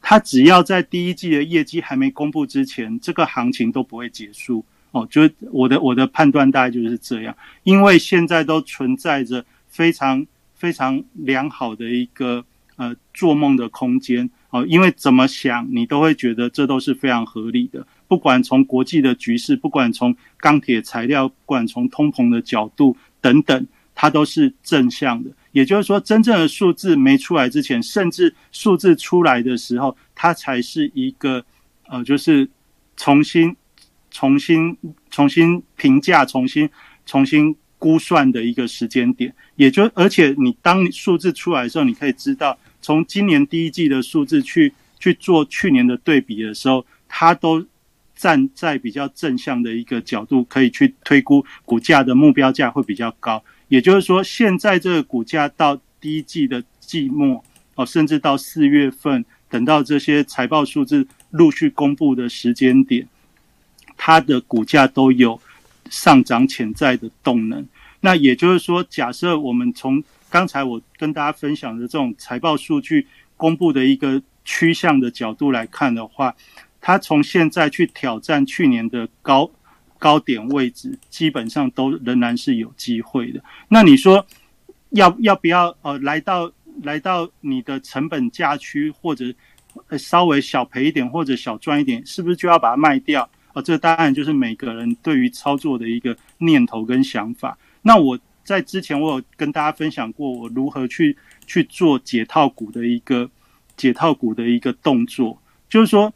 它只要在第一季的业绩还没公布之前，这个行情都不会结束。哦，就我的我的判断大概就是这样，因为现在都存在着非常。非常良好的一个呃做梦的空间哦，因为怎么想你都会觉得这都是非常合理的。不管从国际的局势，不管从钢铁材料，不管从通膨的角度等等，它都是正向的。也就是说，真正的数字没出来之前，甚至数字出来的时候，它才是一个呃，就是重新、重新、重新评价、重新、重新。估算的一个时间点，也就而且你当数字出来的时候，你可以知道，从今年第一季的数字去去做去年的对比的时候，它都站在比较正向的一个角度，可以去推估股价的目标价会比较高。也就是说，现在这个股价到第一季的季末哦，甚至到四月份，等到这些财报数字陆续公布的时间点，它的股价都有。上涨潜在的动能，那也就是说，假设我们从刚才我跟大家分享的这种财报数据公布的一个趋向的角度来看的话，它从现在去挑战去年的高高点位置，基本上都仍然是有机会的。那你说要要不要呃来到来到你的成本价区，或者稍微小赔一点，或者小赚一点，是不是就要把它卖掉？哦，这当然就是每个人对于操作的一个念头跟想法。那我在之前我有跟大家分享过，我如何去去做解套股的一个解套股的一个动作，就是说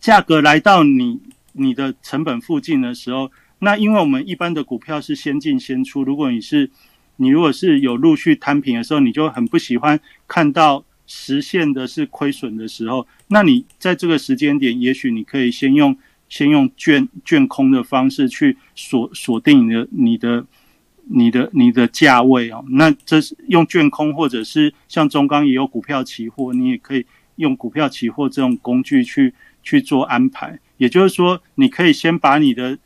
价格来到你你的成本附近的时候，那因为我们一般的股票是先进先出，如果你是你如果是有陆续摊平的时候，你就很不喜欢看到实现的是亏损的时候，那你在这个时间点，也许你可以先用。先用卷卷空的方式去锁锁定你的你的你的你的价位哦。那这是用券空，或者是像中钢也有股票期货，你也可以用股票期货这种工具去去做安排。也就是说，你可以先把你的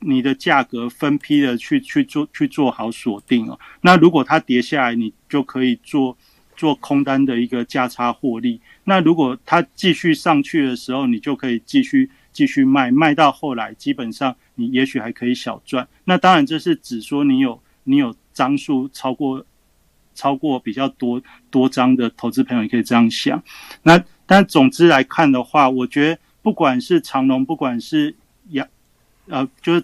你的价格分批的去去做去做好锁定哦。那如果它跌下来，你就可以做做空单的一个价差获利。那如果它继续上去的时候，你就可以继续继续卖，卖到后来基本上你也许还可以小赚。那当然这是指说你有你有张数超过超过比较多多张的投资朋友也可以这样想。那但总之来看的话，我觉得不管是长隆，不管是亚呃就是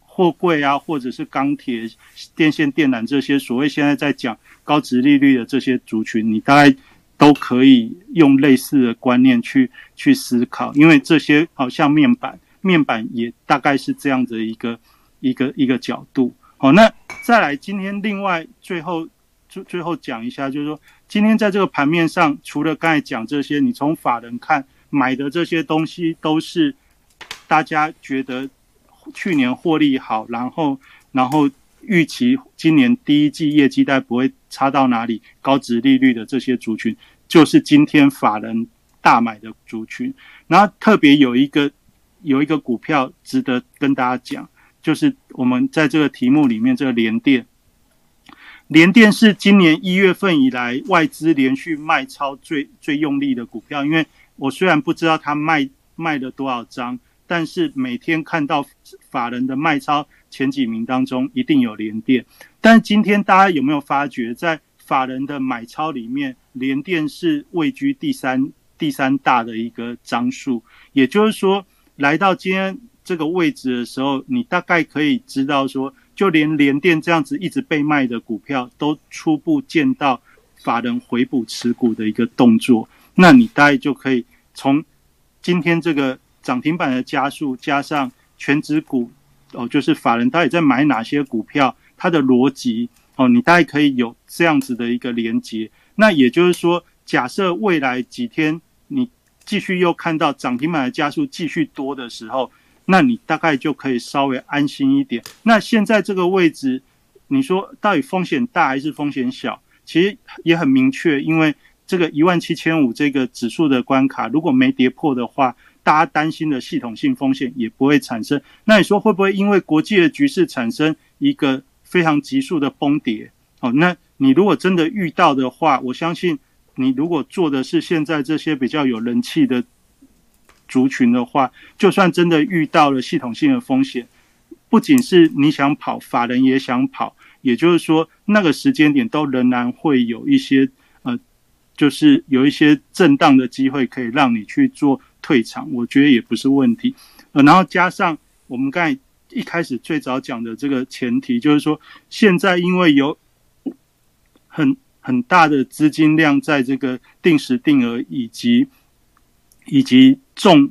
货柜啊，或者是钢铁、电线电缆这些所谓现在在讲高值利率的这些族群，你大概。都可以用类似的观念去去思考，因为这些好像面板，面板也大概是这样的一个一个一个角度。好，那再来今天另外最后最最后讲一下，就是说今天在这个盘面上，除了刚才讲这些，你从法人看买的这些东西都是大家觉得去年获利好，然后然后。预期今年第一季业绩带不会差到哪里，高值利率的这些族群，就是今天法人大买的族群。然后特别有一个有一个股票值得跟大家讲，就是我们在这个题目里面，这个联电，联电是今年一月份以来外资连续卖超最最用力的股票。因为我虽然不知道它卖卖了多少张，但是每天看到法人的卖超。前几名当中一定有联电，但今天大家有没有发觉，在法人的买超里面，联电是位居第三第三大的一个张数。也就是说，来到今天这个位置的时候，你大概可以知道说，就连联电这样子一直被卖的股票，都初步见到法人回补持股的一个动作。那你大概就可以从今天这个涨停板的加速，加上全指股。哦，就是法人到底在买哪些股票，它的逻辑哦，你大概可以有这样子的一个连接。那也就是说，假设未来几天你继续又看到涨停板的加速继续多的时候，那你大概就可以稍微安心一点。那现在这个位置，你说到底风险大还是风险小？其实也很明确，因为这个一万七千五这个指数的关卡，如果没跌破的话。大家担心的系统性风险也不会产生。那你说会不会因为国际的局势产生一个非常急速的崩跌？哦，那你如果真的遇到的话，我相信你如果做的是现在这些比较有人气的族群的话，就算真的遇到了系统性的风险，不仅是你想跑，法人也想跑，也就是说那个时间点都仍然会有一些呃，就是有一些震荡的机会可以让你去做。退场，我觉得也不是问题，呃，然后加上我们刚才一开始最早讲的这个前提，就是说现在因为有很很大的资金量在这个定时定额以及以及重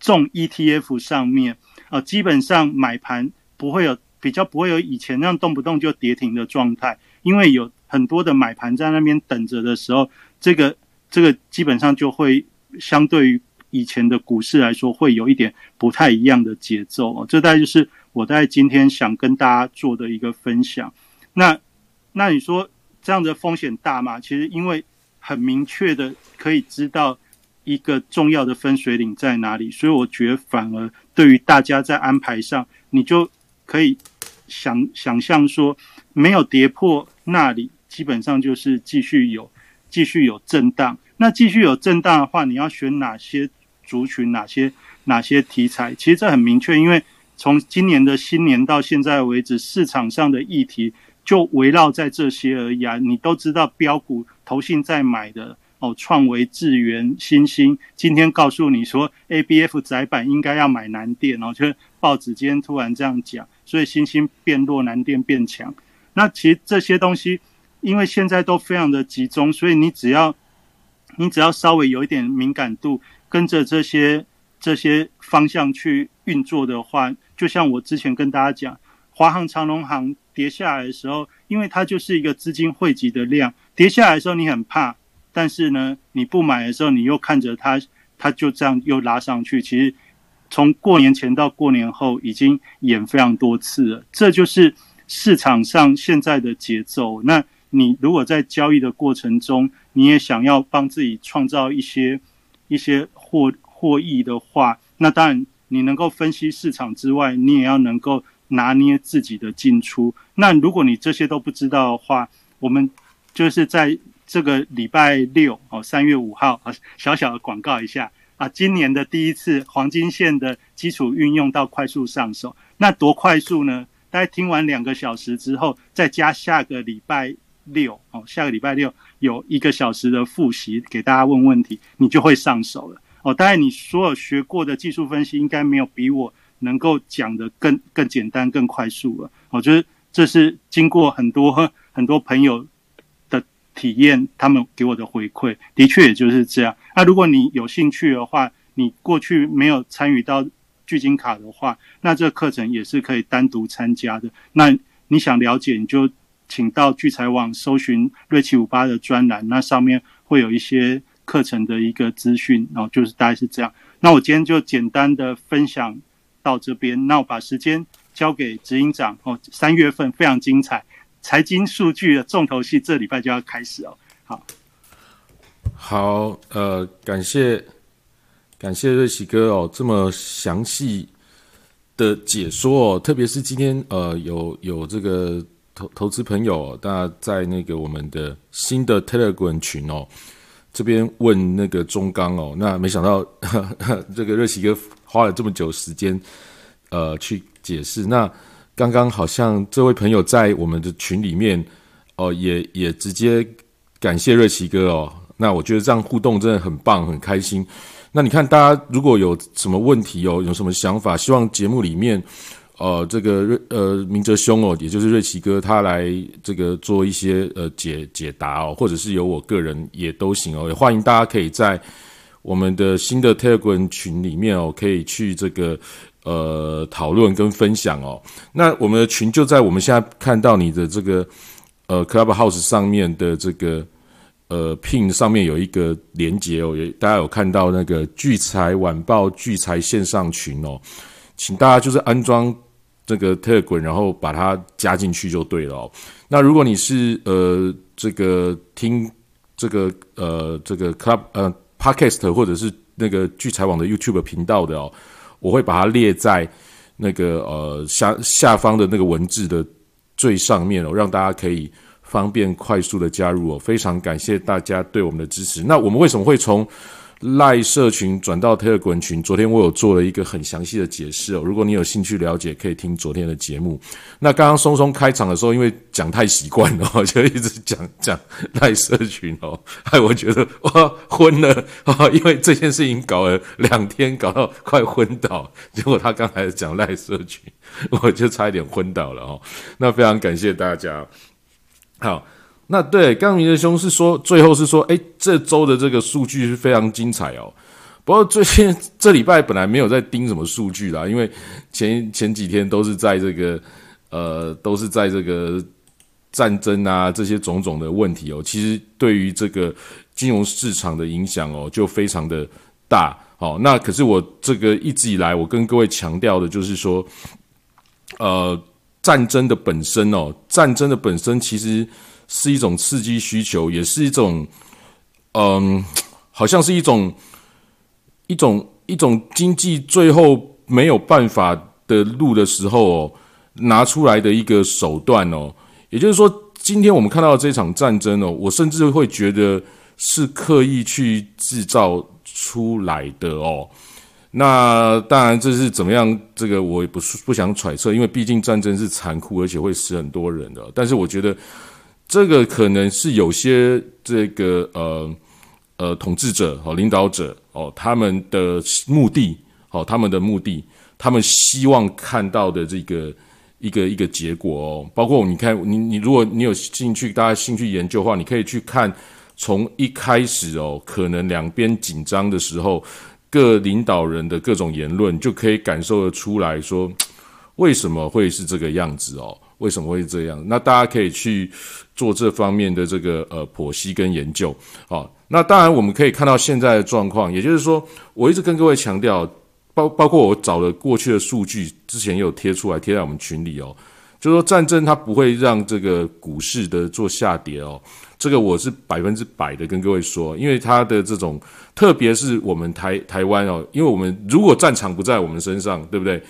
重 ETF 上面，啊，基本上买盘不会有比较不会有以前那样动不动就跌停的状态，因为有很多的买盘在那边等着的时候，这个这个基本上就会相对于。以前的股市来说，会有一点不太一样的节奏哦。这大概就是我在今天想跟大家做的一个分享。那那你说这样的风险大吗？其实因为很明确的可以知道一个重要的分水岭在哪里，所以我觉得反而对于大家在安排上，你就可以想想象说，没有跌破那里，基本上就是继续有继续有震荡。那继续有震荡的话，你要选哪些？族群哪些哪些题材？其实这很明确，因为从今年的新年到现在为止，市场上的议题就围绕在这些而已啊。你都知道标股投信在买的哦，创维、智源、新兴，今天告诉你说 A B F 窄板应该要买南电哦，就报纸今天突然这样讲，所以新兴变弱，南电变强。那其实这些东西，因为现在都非常的集中，所以你只要你只要稍微有一点敏感度。跟着这些这些方向去运作的话，就像我之前跟大家讲，华航、长龙航跌下来的时候，因为它就是一个资金汇集的量，跌下来的时候你很怕，但是呢，你不买的时候，你又看着它，它就这样又拉上去。其实从过年前到过年后，已经演非常多次了。这就是市场上现在的节奏。那你如果在交易的过程中，你也想要帮自己创造一些一些获获益的话，那当然你能够分析市场之外，你也要能够拿捏自己的进出。那如果你这些都不知道的话，我们就是在这个礼拜六哦，三月五号啊，小小的广告一下啊，今年的第一次黄金线的基础运用到快速上手，那多快速呢？大家听完两个小时之后，再加下个礼拜。六哦，下个礼拜六有一个小时的复习，给大家问问题，你就会上手了哦。当然，你所有学过的技术分析，应该没有比我能够讲的更更简单、更快速了。我觉得这是经过很多很多朋友体验，他们给我的回馈，的确也就是这样。那如果你有兴趣的话，你过去没有参与到聚金卡的话，那这课程也是可以单独参加的。那你想了解，你就。请到聚财网搜寻瑞奇五八的专栏，那上面会有一些课程的一个资讯，然后就是大概是这样。那我今天就简单的分享到这边，那我把时间交给执行长哦。三月份非常精彩，财经数据的重头戏这礼拜就要开始哦。好，好，呃，感谢感谢瑞奇哥哦，这么详细的解说哦，特别是今天呃，有有这个。投投资朋友，大家在那个我们的新的 Telegram 群哦，这边问那个中钢哦，那没想到 这个热奇哥花了这么久时间，呃，去解释。那刚刚好像这位朋友在我们的群里面哦，也也直接感谢瑞奇哥哦。那我觉得这样互动真的很棒，很开心。那你看，大家如果有什么问题哦，有什么想法，希望节目里面。呃，这个瑞呃明哲兄哦，也就是瑞奇哥，他来这个做一些呃解解答哦，或者是由我个人也都行哦，也欢迎大家可以在我们的新的 Telegram 群里面哦，可以去这个呃讨论跟分享哦。那我们的群就在我们现在看到你的这个呃 Clubhouse 上面的这个呃 Pin 上面有一个连接哦，也大家有看到那个聚财晚报聚财线上群哦，请大家就是安装。这个 Telegram，然后把它加进去就对了哦。那如果你是呃这个听这个呃这个 Club 呃 Podcast 或者是那个聚财网的 YouTube 频道的哦，我会把它列在那个呃下下方的那个文字的最上面哦，让大家可以方便快速的加入哦。非常感谢大家对我们的支持。那我们为什么会从？赖社群转到 Telegram 群，昨天我有做了一个很详细的解释哦。如果你有兴趣了解，可以听昨天的节目。那刚刚松松开场的时候，因为讲太习惯了，就一直讲讲赖社群哦，害我觉得哇昏了啊！因为这件事情搞了两天，搞到快昏倒。结果他刚才讲赖社群，我就差一点昏倒了哦。那非常感谢大家，好。那对，刚明的兄是说，最后是说，哎，这周的这个数据是非常精彩哦。不过最近这礼拜本来没有在盯什么数据啦，因为前 前几天都是在这个呃，都是在这个战争啊这些种种的问题哦。其实对于这个金融市场的影响哦，就非常的大。好，那可是我这个一直以来我跟各位强调的就是说，呃，战争的本身哦，战争的本身其实。是一种刺激需求，也是一种，嗯，好像是一种一种一种经济最后没有办法的路的时候哦，拿出来的一个手段哦。也就是说，今天我们看到这场战争哦，我甚至会觉得是刻意去制造出来的哦。那当然，这是怎么样？这个我也不是不想揣测，因为毕竟战争是残酷，而且会死很多人的。但是我觉得。这个可能是有些这个呃呃统治者哦领导者哦他们的目的哦他们的目的，他们希望看到的这个一个一个结果哦，包括你看你你如果你有兴趣，大家兴趣研究的话，你可以去看从一开始哦，可能两边紧张的时候，各领导人的各种言论，就可以感受得出来说为什么会是这个样子哦。为什么会这样？那大家可以去做这方面的这个呃剖析跟研究。好，那当然我们可以看到现在的状况，也就是说，我一直跟各位强调，包包括我找了过去的数据，之前也有贴出来贴在我们群里哦。就是说战争它不会让这个股市的做下跌哦，这个我是百分之百的跟各位说，因为它的这种，特别是我们台台湾哦，因为我们如果战场不在我们身上，对不对？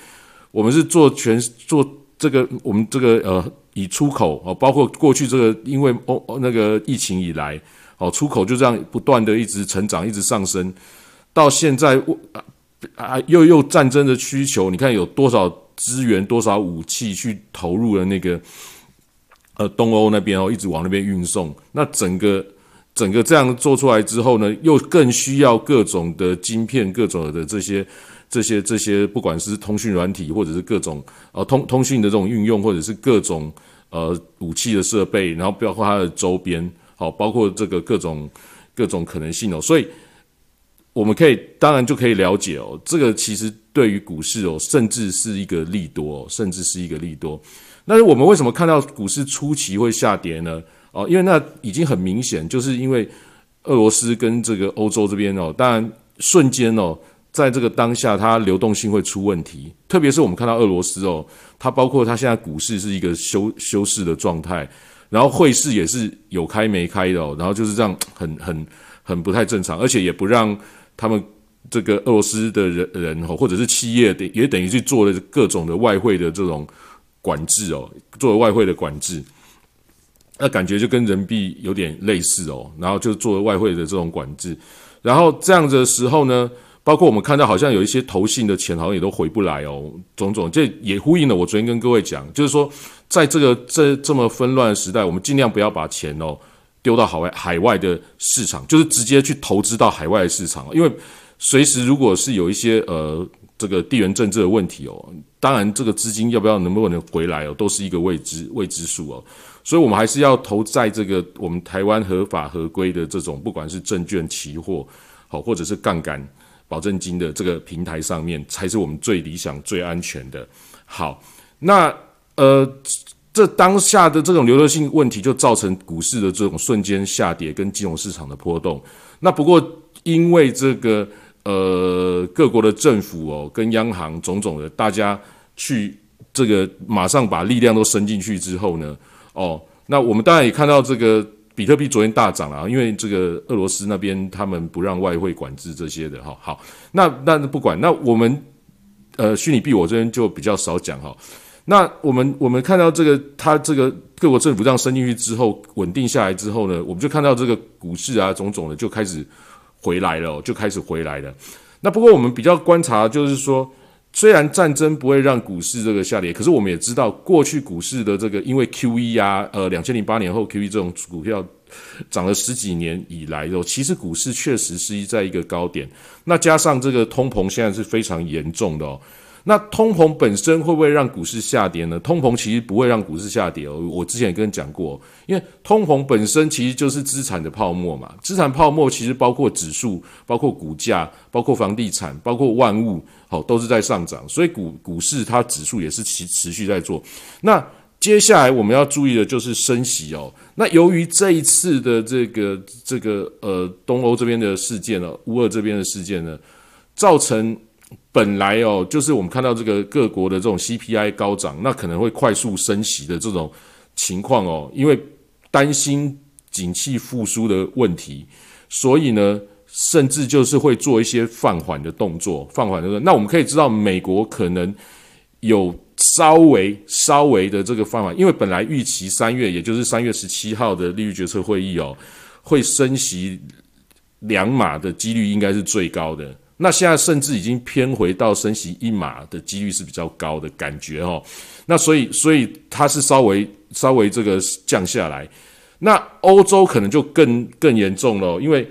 我们是做全做这个，我们这个呃，以出口哦，包括过去这个因为哦那个疫情以来哦，出口就这样不断的一直成长，一直上升，到现在啊啊又又战争的需求，你看有多少？资源多少武器去投入了那个呃东欧那边哦，一直往那边运送。那整个整个这样做出来之后呢，又更需要各种的晶片、各种的这些这些这些，不管是通讯软体，或者是各种呃通通讯的这种运用，或者是各种呃武器的设备，然后包括它的周边，好，包括这个各种各种可能性哦。所以我们可以当然就可以了解哦，这个其实。对于股市哦，甚至是一个利多，甚至是一个利多。那我们为什么看到股市初期会下跌呢？哦，因为那已经很明显，就是因为俄罗斯跟这个欧洲这边哦，当然瞬间哦，在这个当下，它流动性会出问题。特别是我们看到俄罗斯哦，它包括它现在股市是一个休休市的状态，然后汇市也是有开没开的，哦，然后就是这样很很很不太正常，而且也不让他们。这个俄罗斯的人人或者是企业，也等于去做了各种的外汇的这种管制哦，作为外汇的管制，那感觉就跟人民币有点类似哦。然后就作为外汇的这种管制，然后这样子的时候呢，包括我们看到好像有一些投信的钱好像也都回不来哦，种种，这也呼应了我昨天跟各位讲，就是说在这个这这么纷乱的时代，我们尽量不要把钱哦丢到海外海外的市场，就是直接去投资到海外的市场，因为。随时，如果是有一些呃这个地缘政治的问题哦，当然这个资金要不要能不能回来哦，都是一个未知未知数哦。所以，我们还是要投在这个我们台湾合法合规的这种，不管是证券、期货，好或者是杠杆保证金的这个平台上面，才是我们最理想、最安全的。好，那呃，这当下的这种流动性问题，就造成股市的这种瞬间下跌跟金融市场的波动。那不过因为这个。呃，各国的政府哦，跟央行种种的，大家去这个马上把力量都伸进去之后呢，哦，那我们当然也看到这个比特币昨天大涨了啊，因为这个俄罗斯那边他们不让外汇管制这些的哈。好，那那不管，那我们呃虚拟币我这边就比较少讲哈。那我们我们看到这个，它这个各国政府这样伸进去之后，稳定下来之后呢，我们就看到这个股市啊，种种的就开始。回来了，就开始回来了。那不过我们比较观察，就是说，虽然战争不会让股市这个下跌，可是我们也知道，过去股市的这个因为 Q E 啊，呃，两千零八年后 Q E 这种股票涨了十几年以来，哦，其实股市确实是在一个高点。那加上这个通膨现在是非常严重的哦。那通膨本身会不会让股市下跌呢？通膨其实不会让股市下跌哦。我之前也跟你讲过，因为通膨本身其实就是资产的泡沫嘛。资产泡沫其实包括指数、包括股价、包括房地产、包括万物，好都是在上涨。所以股股市它指数也是持持续在做。那接下来我们要注意的就是升息哦。那由于这一次的这个这个呃东欧这边的事件呢，乌尔这边的事件呢，造成。本来哦，就是我们看到这个各国的这种 CPI 高涨，那可能会快速升息的这种情况哦，因为担心景气复苏的问题，所以呢，甚至就是会做一些放缓的动作，放缓的动作。那我们可以知道，美国可能有稍微稍微的这个放缓，因为本来预期三月，也就是三月十七号的利率决策会议哦，会升息两码的几率应该是最高的。那现在甚至已经偏回到升息一码的几率是比较高的感觉哦，那所以所以它是稍微稍微这个降下来，那欧洲可能就更更严重了，因为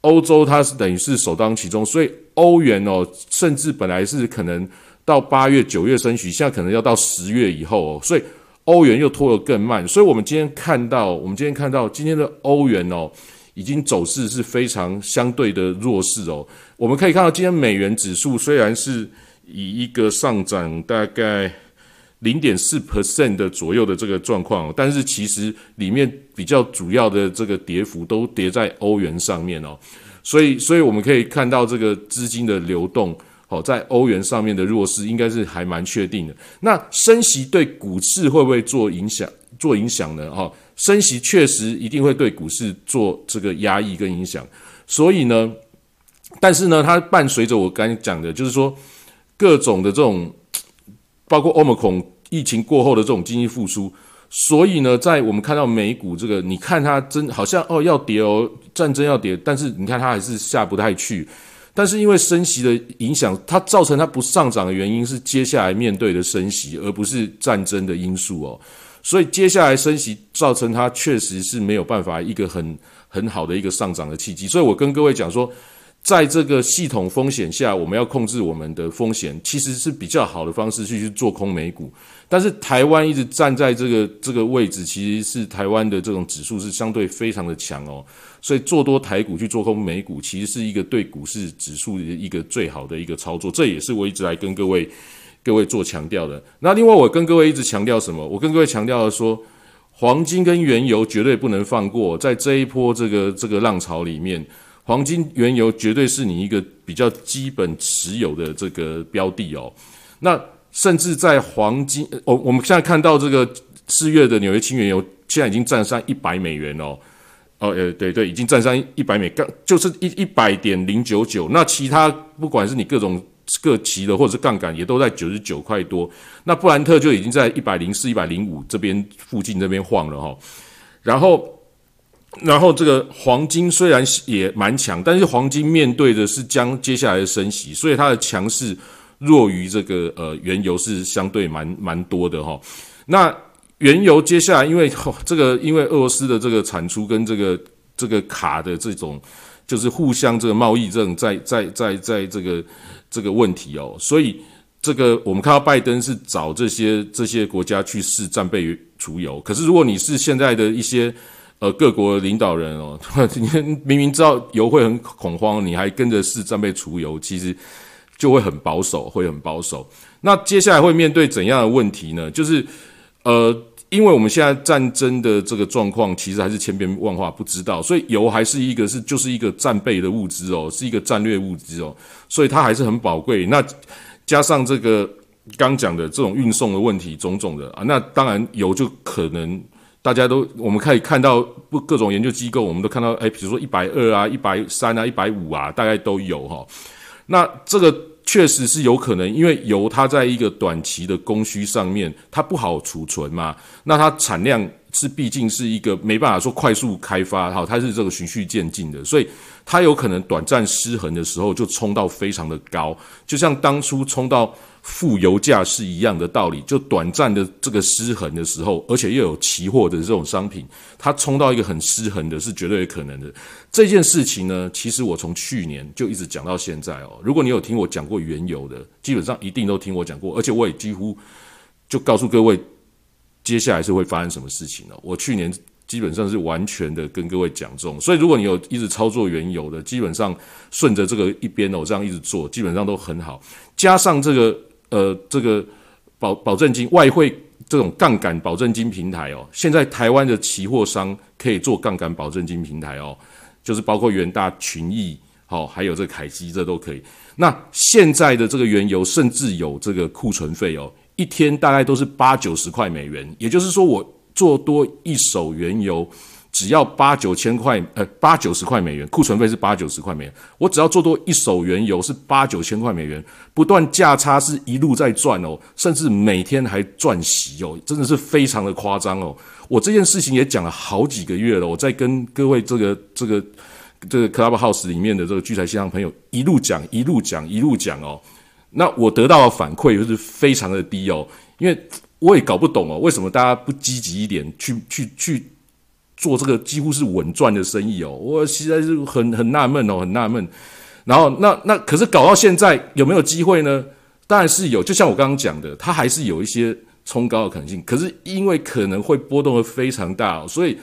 欧洲它是等于是首当其冲，所以欧元哦，甚至本来是可能到八月九月升息，现在可能要到十月以后哦，所以欧元又拖得更慢，所以我们今天看到，我们今天看到今天的欧元哦。已经走势是非常相对的弱势哦。我们可以看到，今天美元指数虽然是以一个上涨大概零点四 percent 的左右的这个状况，但是其实里面比较主要的这个跌幅都跌在欧元上面哦。所以，所以我们可以看到这个资金的流动好，在欧元上面的弱势应该是还蛮确定的。那升息对股市会不会做影响？做影响呢？哈，升息确实一定会对股市做这个压抑跟影响。所以呢，但是呢，它伴随着我刚才讲的，就是说各种的这种，包括欧盟恐疫情过后的这种经济复苏。所以呢，在我们看到美股这个，你看它真好像哦要跌哦，战争要跌，但是你看它还是下不太去。但是因为升息的影响，它造成它不上涨的原因是接下来面对的升息，而不是战争的因素哦。所以接下来升息造成它确实是没有办法一个很很好的一个上涨的契机。所以我跟各位讲说。在这个系统风险下，我们要控制我们的风险，其实是比较好的方式去去做空美股。但是台湾一直站在这个这个位置，其实是台湾的这种指数是相对非常的强哦，所以做多台股去做空美股，其实是一个对股市指数的一个最好的一个操作。这也是我一直来跟各位各位做强调的。那另外，我跟各位一直强调什么？我跟各位强调的说，黄金跟原油绝对不能放过，在这一波这个这个浪潮里面。黄金、原油绝对是你一个比较基本持有的这个标的哦。那甚至在黄金，我我们现在看到这个四月的纽约轻原油，现在已经站上一百美元哦。哦，呃，对对，已经站上一百美，刚就是一一百点零九九。那其他不管是你各种各期的或者是杠杆，也都在九十九块多。那布兰特就已经在一百零四、一百零五这边附近这边晃了哈。然后。然后这个黄金虽然也蛮强，但是黄金面对的是将接下来的升息，所以它的强势弱于这个呃原油是相对蛮蛮多的哈。那原油接下来因为这个因为俄罗斯的这个产出跟这个这个卡的这种就是互相这个贸易这种在在在在这个这个问题哦，所以这个我们看到拜登是找这些这些国家去试战备储油，可是如果你是现在的一些。呃，各国领导人哦，你明明知道油会很恐慌，你还跟着试战备储油，其实就会很保守，会很保守。那接下来会面对怎样的问题呢？就是呃，因为我们现在战争的这个状况，其实还是千变万化，不知道，所以油还是一个是就是一个战备的物资哦，是一个战略物资哦，所以它还是很宝贵。那加上这个刚讲的这种运送的问题，种种的啊，那当然油就可能。大家都，我们可以看到不各种研究机构，我们都看到，哎，比如说一百二啊，一百三啊，一百五啊，大概都有哈。那这个确实是有可能，因为油它在一个短期的供需上面，它不好储存嘛。那它产量是毕竟是一个没办法说快速开发哈，它是这个循序渐进的，所以它有可能短暂失衡的时候就冲到非常的高，就像当初冲到。负油价是一样的道理，就短暂的这个失衡的时候，而且又有期货的这种商品，它冲到一个很失衡的，是绝对有可能的。这件事情呢，其实我从去年就一直讲到现在哦。如果你有听我讲过原油的，基本上一定都听我讲过，而且我也几乎就告诉各位，接下来是会发生什么事情了。我去年基本上是完全的跟各位讲中，所以如果你有一直操作原油的，基本上顺着这个一边哦，这样一直做，基本上都很好。加上这个。呃，这个保保证金外汇这种杠杆保证金平台哦，现在台湾的期货商可以做杠杆保证金平台哦，就是包括元大群益，好，还有这凯基，这都可以。那现在的这个原油甚至有这个库存费哦，一天大概都是八九十块美元，也就是说我做多一手原油。只要八九千块，呃，八九十块美元，库存费是八九十块美元。我只要做多一手原油是八九千块美元，不断价差是一路在赚哦，甚至每天还赚息哦，真的是非常的夸张哦。我这件事情也讲了好几个月了，我在跟各位这个这个这个 Clubhouse 里面的这个聚财线上朋友一路讲一路讲一路讲哦。那我得到的反馈就是非常的低哦，因为我也搞不懂哦，为什么大家不积极一点去去去。做这个几乎是稳赚的生意哦，我实在是很很纳闷哦，很纳闷。然后那那可是搞到现在有没有机会呢？当然是有，就像我刚刚讲的，它还是有一些冲高的可能性。可是因为可能会波动的非常大，所以。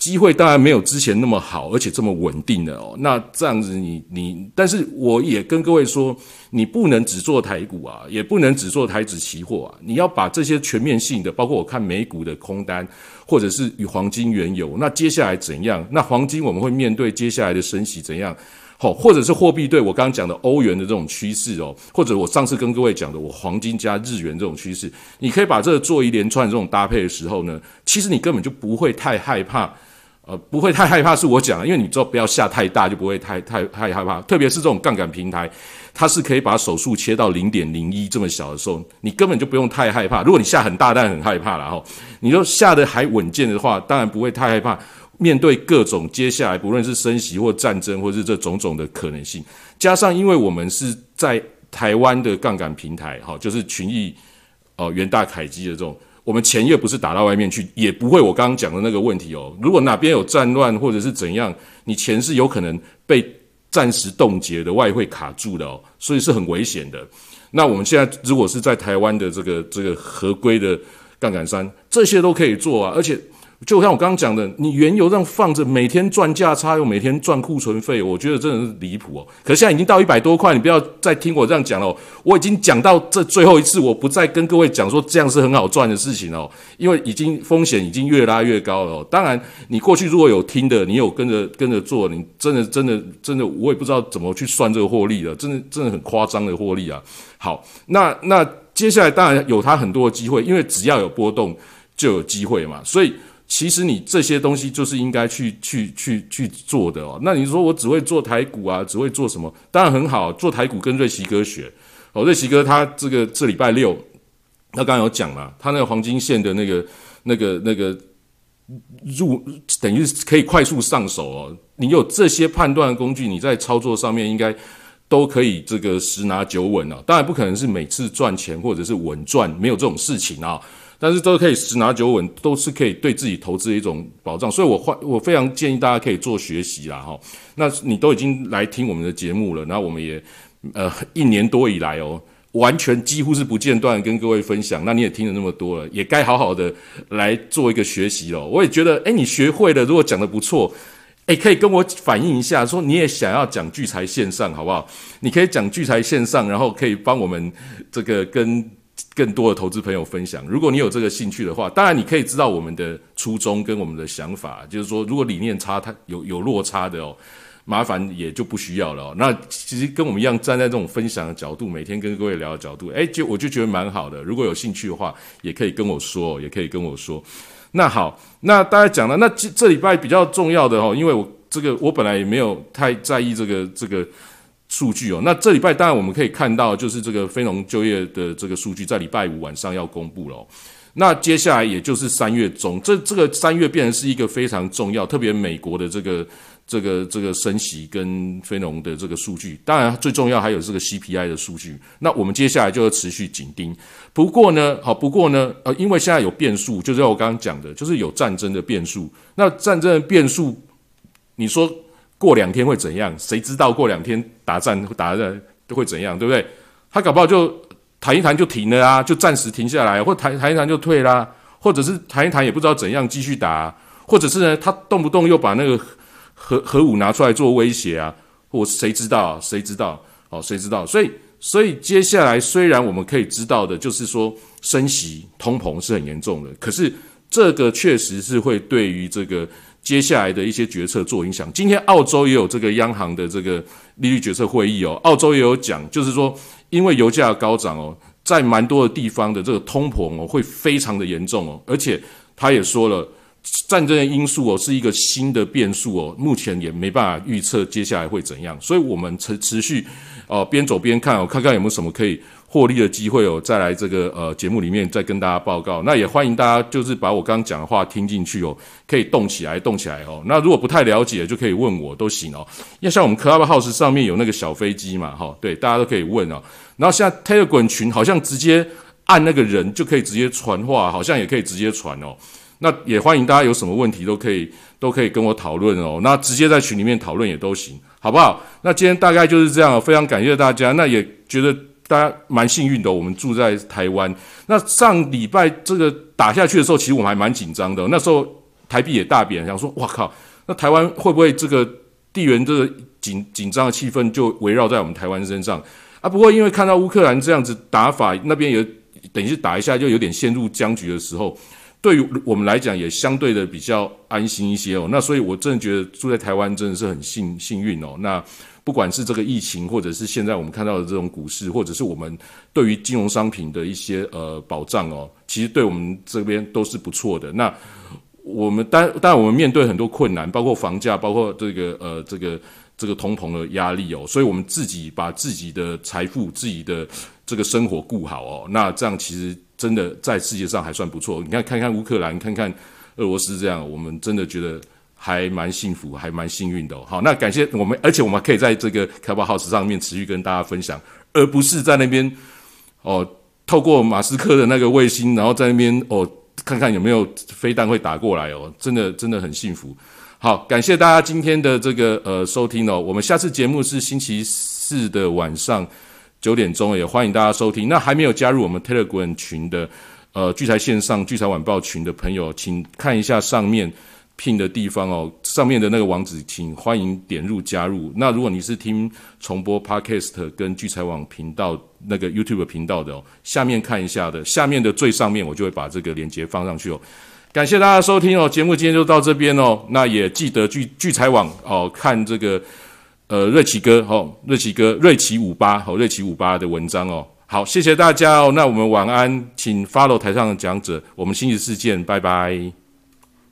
机会当然没有之前那么好，而且这么稳定的哦。那这样子，你你，但是我也跟各位说，你不能只做台股啊，也不能只做台指期货啊。你要把这些全面性的，包括我看美股的空单，或者是与黄金原油。那接下来怎样？那黄金我们会面对接下来的升息怎样？好，或者是货币对我刚刚讲的欧元的这种趋势哦，或者我上次跟各位讲的我黄金加日元这种趋势，你可以把这个做一连串这种搭配的时候呢，其实你根本就不会太害怕。呃，不会太害怕是我讲，因为你知道不要下太大，就不会太太太害怕。特别是这种杠杆平台，它是可以把手术切到零点零一这么小的时候，你根本就不用太害怕。如果你下很大，但很害怕了哈。你说下的还稳健的话，当然不会太害怕。面对各种接下来不论是升息或战争，或是这种种的可能性，加上因为我们是在台湾的杠杆平台，哈，就是群益哦元大凯基的这种。我们钱又不是打到外面去，也不会我刚刚讲的那个问题哦。如果哪边有战乱或者是怎样，你钱是有可能被暂时冻结的，外汇卡住的哦，所以是很危险的。那我们现在如果是在台湾的这个这个合规的杠杆山，这些都可以做啊，而且。就像我刚刚讲的，你原油这样放着，每天赚价差，又每天赚库存费，我觉得真的是离谱哦。可现在已经到一百多块，你不要再听我这样讲了。我已经讲到这最后一次，我不再跟各位讲说这样是很好赚的事情哦，因为已经风险已经越拉越高了。当然，你过去如果有听的，你有跟着跟着做，你真的真的真的，我也不知道怎么去算这个获利了，真的真的很夸张的获利啊。好，那那接下来当然有它很多的机会，因为只要有波动就有机会嘛，所以。其实你这些东西就是应该去去去去做的哦。那你说我只会做台股啊，只会做什么？当然很好，做台股跟瑞奇哥学哦。瑞奇哥他这个这礼拜六，他刚刚有讲嘛，他那个黄金线的那个那个那个入，等于是可以快速上手哦。你有这些判断工具，你在操作上面应该都可以这个十拿九稳啊。当然不可能是每次赚钱或者是稳赚，没有这种事情啊。但是都可以十拿九稳，都是可以对自己投资的一种保障，所以我欢我非常建议大家可以做学习啦哈。那你都已经来听我们的节目了，那我们也呃一年多以来哦，完全几乎是不间断跟各位分享，那你也听了那么多了，也该好好的来做一个学习了。我也觉得，哎，你学会了，如果讲的不错，哎，可以跟我反映一下，说你也想要讲聚财线上好不好？你可以讲聚财线上，然后可以帮我们这个跟。更多的投资朋友分享，如果你有这个兴趣的话，当然你可以知道我们的初衷跟我们的想法，就是说，如果理念差，它有有落差的哦，麻烦也就不需要了。那其实跟我们一样站在这种分享的角度，每天跟各位聊的角度，哎，就我就觉得蛮好的。如果有兴趣的话，也可以跟我说，也可以跟我说。那好，那大家讲了，那这这礼拜比较重要的哦，因为我这个我本来也没有太在意这个这个。数据哦，那这礼拜当然我们可以看到，就是这个非农就业的这个数据在礼拜五晚上要公布了。那接下来也就是三月中，这这个三月变成是一个非常重要，特别美国的这个这个这个升息跟非农的这个数据，当然最重要还有这个 CPI 的数据。那我们接下来就要持续紧盯。不过呢，好，不过呢，呃，因为现在有变数，就是我刚刚讲的，就是有战争的变数。那战争的变数，你说？过两天会怎样？谁知道过两天打战打的会怎样，对不对？他搞不好就谈一谈就停了啊，就暂时停下来，或谈谈一谈就退啦，或者是谈一谈也不知道怎样继续打，或者是呢，他动不动又把那个核核武拿出来做威胁啊，或谁知道？谁知道？哦，谁知道？所以，所以接下来虽然我们可以知道的，就是说升息、通膨是很严重的，可是这个确实是会对于这个。接下来的一些决策做影响。今天澳洲也有这个央行的这个利率决策会议哦，澳洲也有讲，就是说因为油价高涨哦，在蛮多的地方的这个通膨哦会非常的严重哦，而且他也说了，战争的因素哦是一个新的变数哦，目前也没办法预测接下来会怎样，所以我们持持续哦边走边看哦，看看有没有什么可以。获利的机会哦，再来这个呃节目里面再跟大家报告。那也欢迎大家就是把我刚刚讲的话听进去哦，可以动起来，动起来哦。那如果不太了解，就可以问我都行哦。因为像我们 Clubhouse 上面有那个小飞机嘛，哈，对，大家都可以问哦。然后现在 Telegram 群好像直接按那个人就可以直接传话，好像也可以直接传哦。那也欢迎大家有什么问题都可以都可以跟我讨论哦。那直接在群里面讨论也都行，好不好？那今天大概就是这样，非常感谢大家。那也觉得。大家蛮幸运的，我们住在台湾。那上礼拜这个打下去的时候，其实我们还蛮紧张的。那时候台币也大贬，想说哇靠，那台湾会不会这个地缘这个紧紧张的气氛就围绕在我们台湾身上啊？不过因为看到乌克兰这样子打法，那边也等于是打一下就有点陷入僵局的时候，对于我们来讲也相对的比较安心一些哦。那所以我真的觉得住在台湾真的是很幸幸运哦。那。不管是这个疫情，或者是现在我们看到的这种股市，或者是我们对于金融商品的一些呃保障哦，其实对我们这边都是不错的。那我们当当然我们面对很多困难，包括房价，包括这个呃这个这个通膨的压力哦，所以我们自己把自己的财富、自己的这个生活顾好哦，那这样其实真的在世界上还算不错。你看看看乌克兰，看看俄罗斯这样，我们真的觉得。还蛮幸福，还蛮幸运的。好，那感谢我们，而且我们可以在这个 Clubhouse 上面持续跟大家分享，而不是在那边哦，透过马斯克的那个卫星，然后在那边哦，看看有没有飞弹会打过来哦。真的，真的很幸福。好，感谢大家今天的这个呃收听哦。我们下次节目是星期四的晚上九点钟，也欢迎大家收听。那还没有加入我们 Telegram 群的呃聚财线上聚财晚报群的朋友，请看一下上面。聘的地方哦，上面的那个网址，请欢迎点入加入。那如果你是听重播 Podcast 跟聚财网频道那个 YouTube 频道的哦，下面看一下的，下面的最上面我就会把这个链接放上去哦。感谢大家收听哦，节目今天就到这边哦。那也记得聚聚财网哦，看这个呃瑞奇哥哦，瑞奇哥瑞奇五八哦，瑞奇五八的文章哦。好，谢谢大家哦。那我们晚安，请 follow 台上的讲者，我们星期四见，拜拜。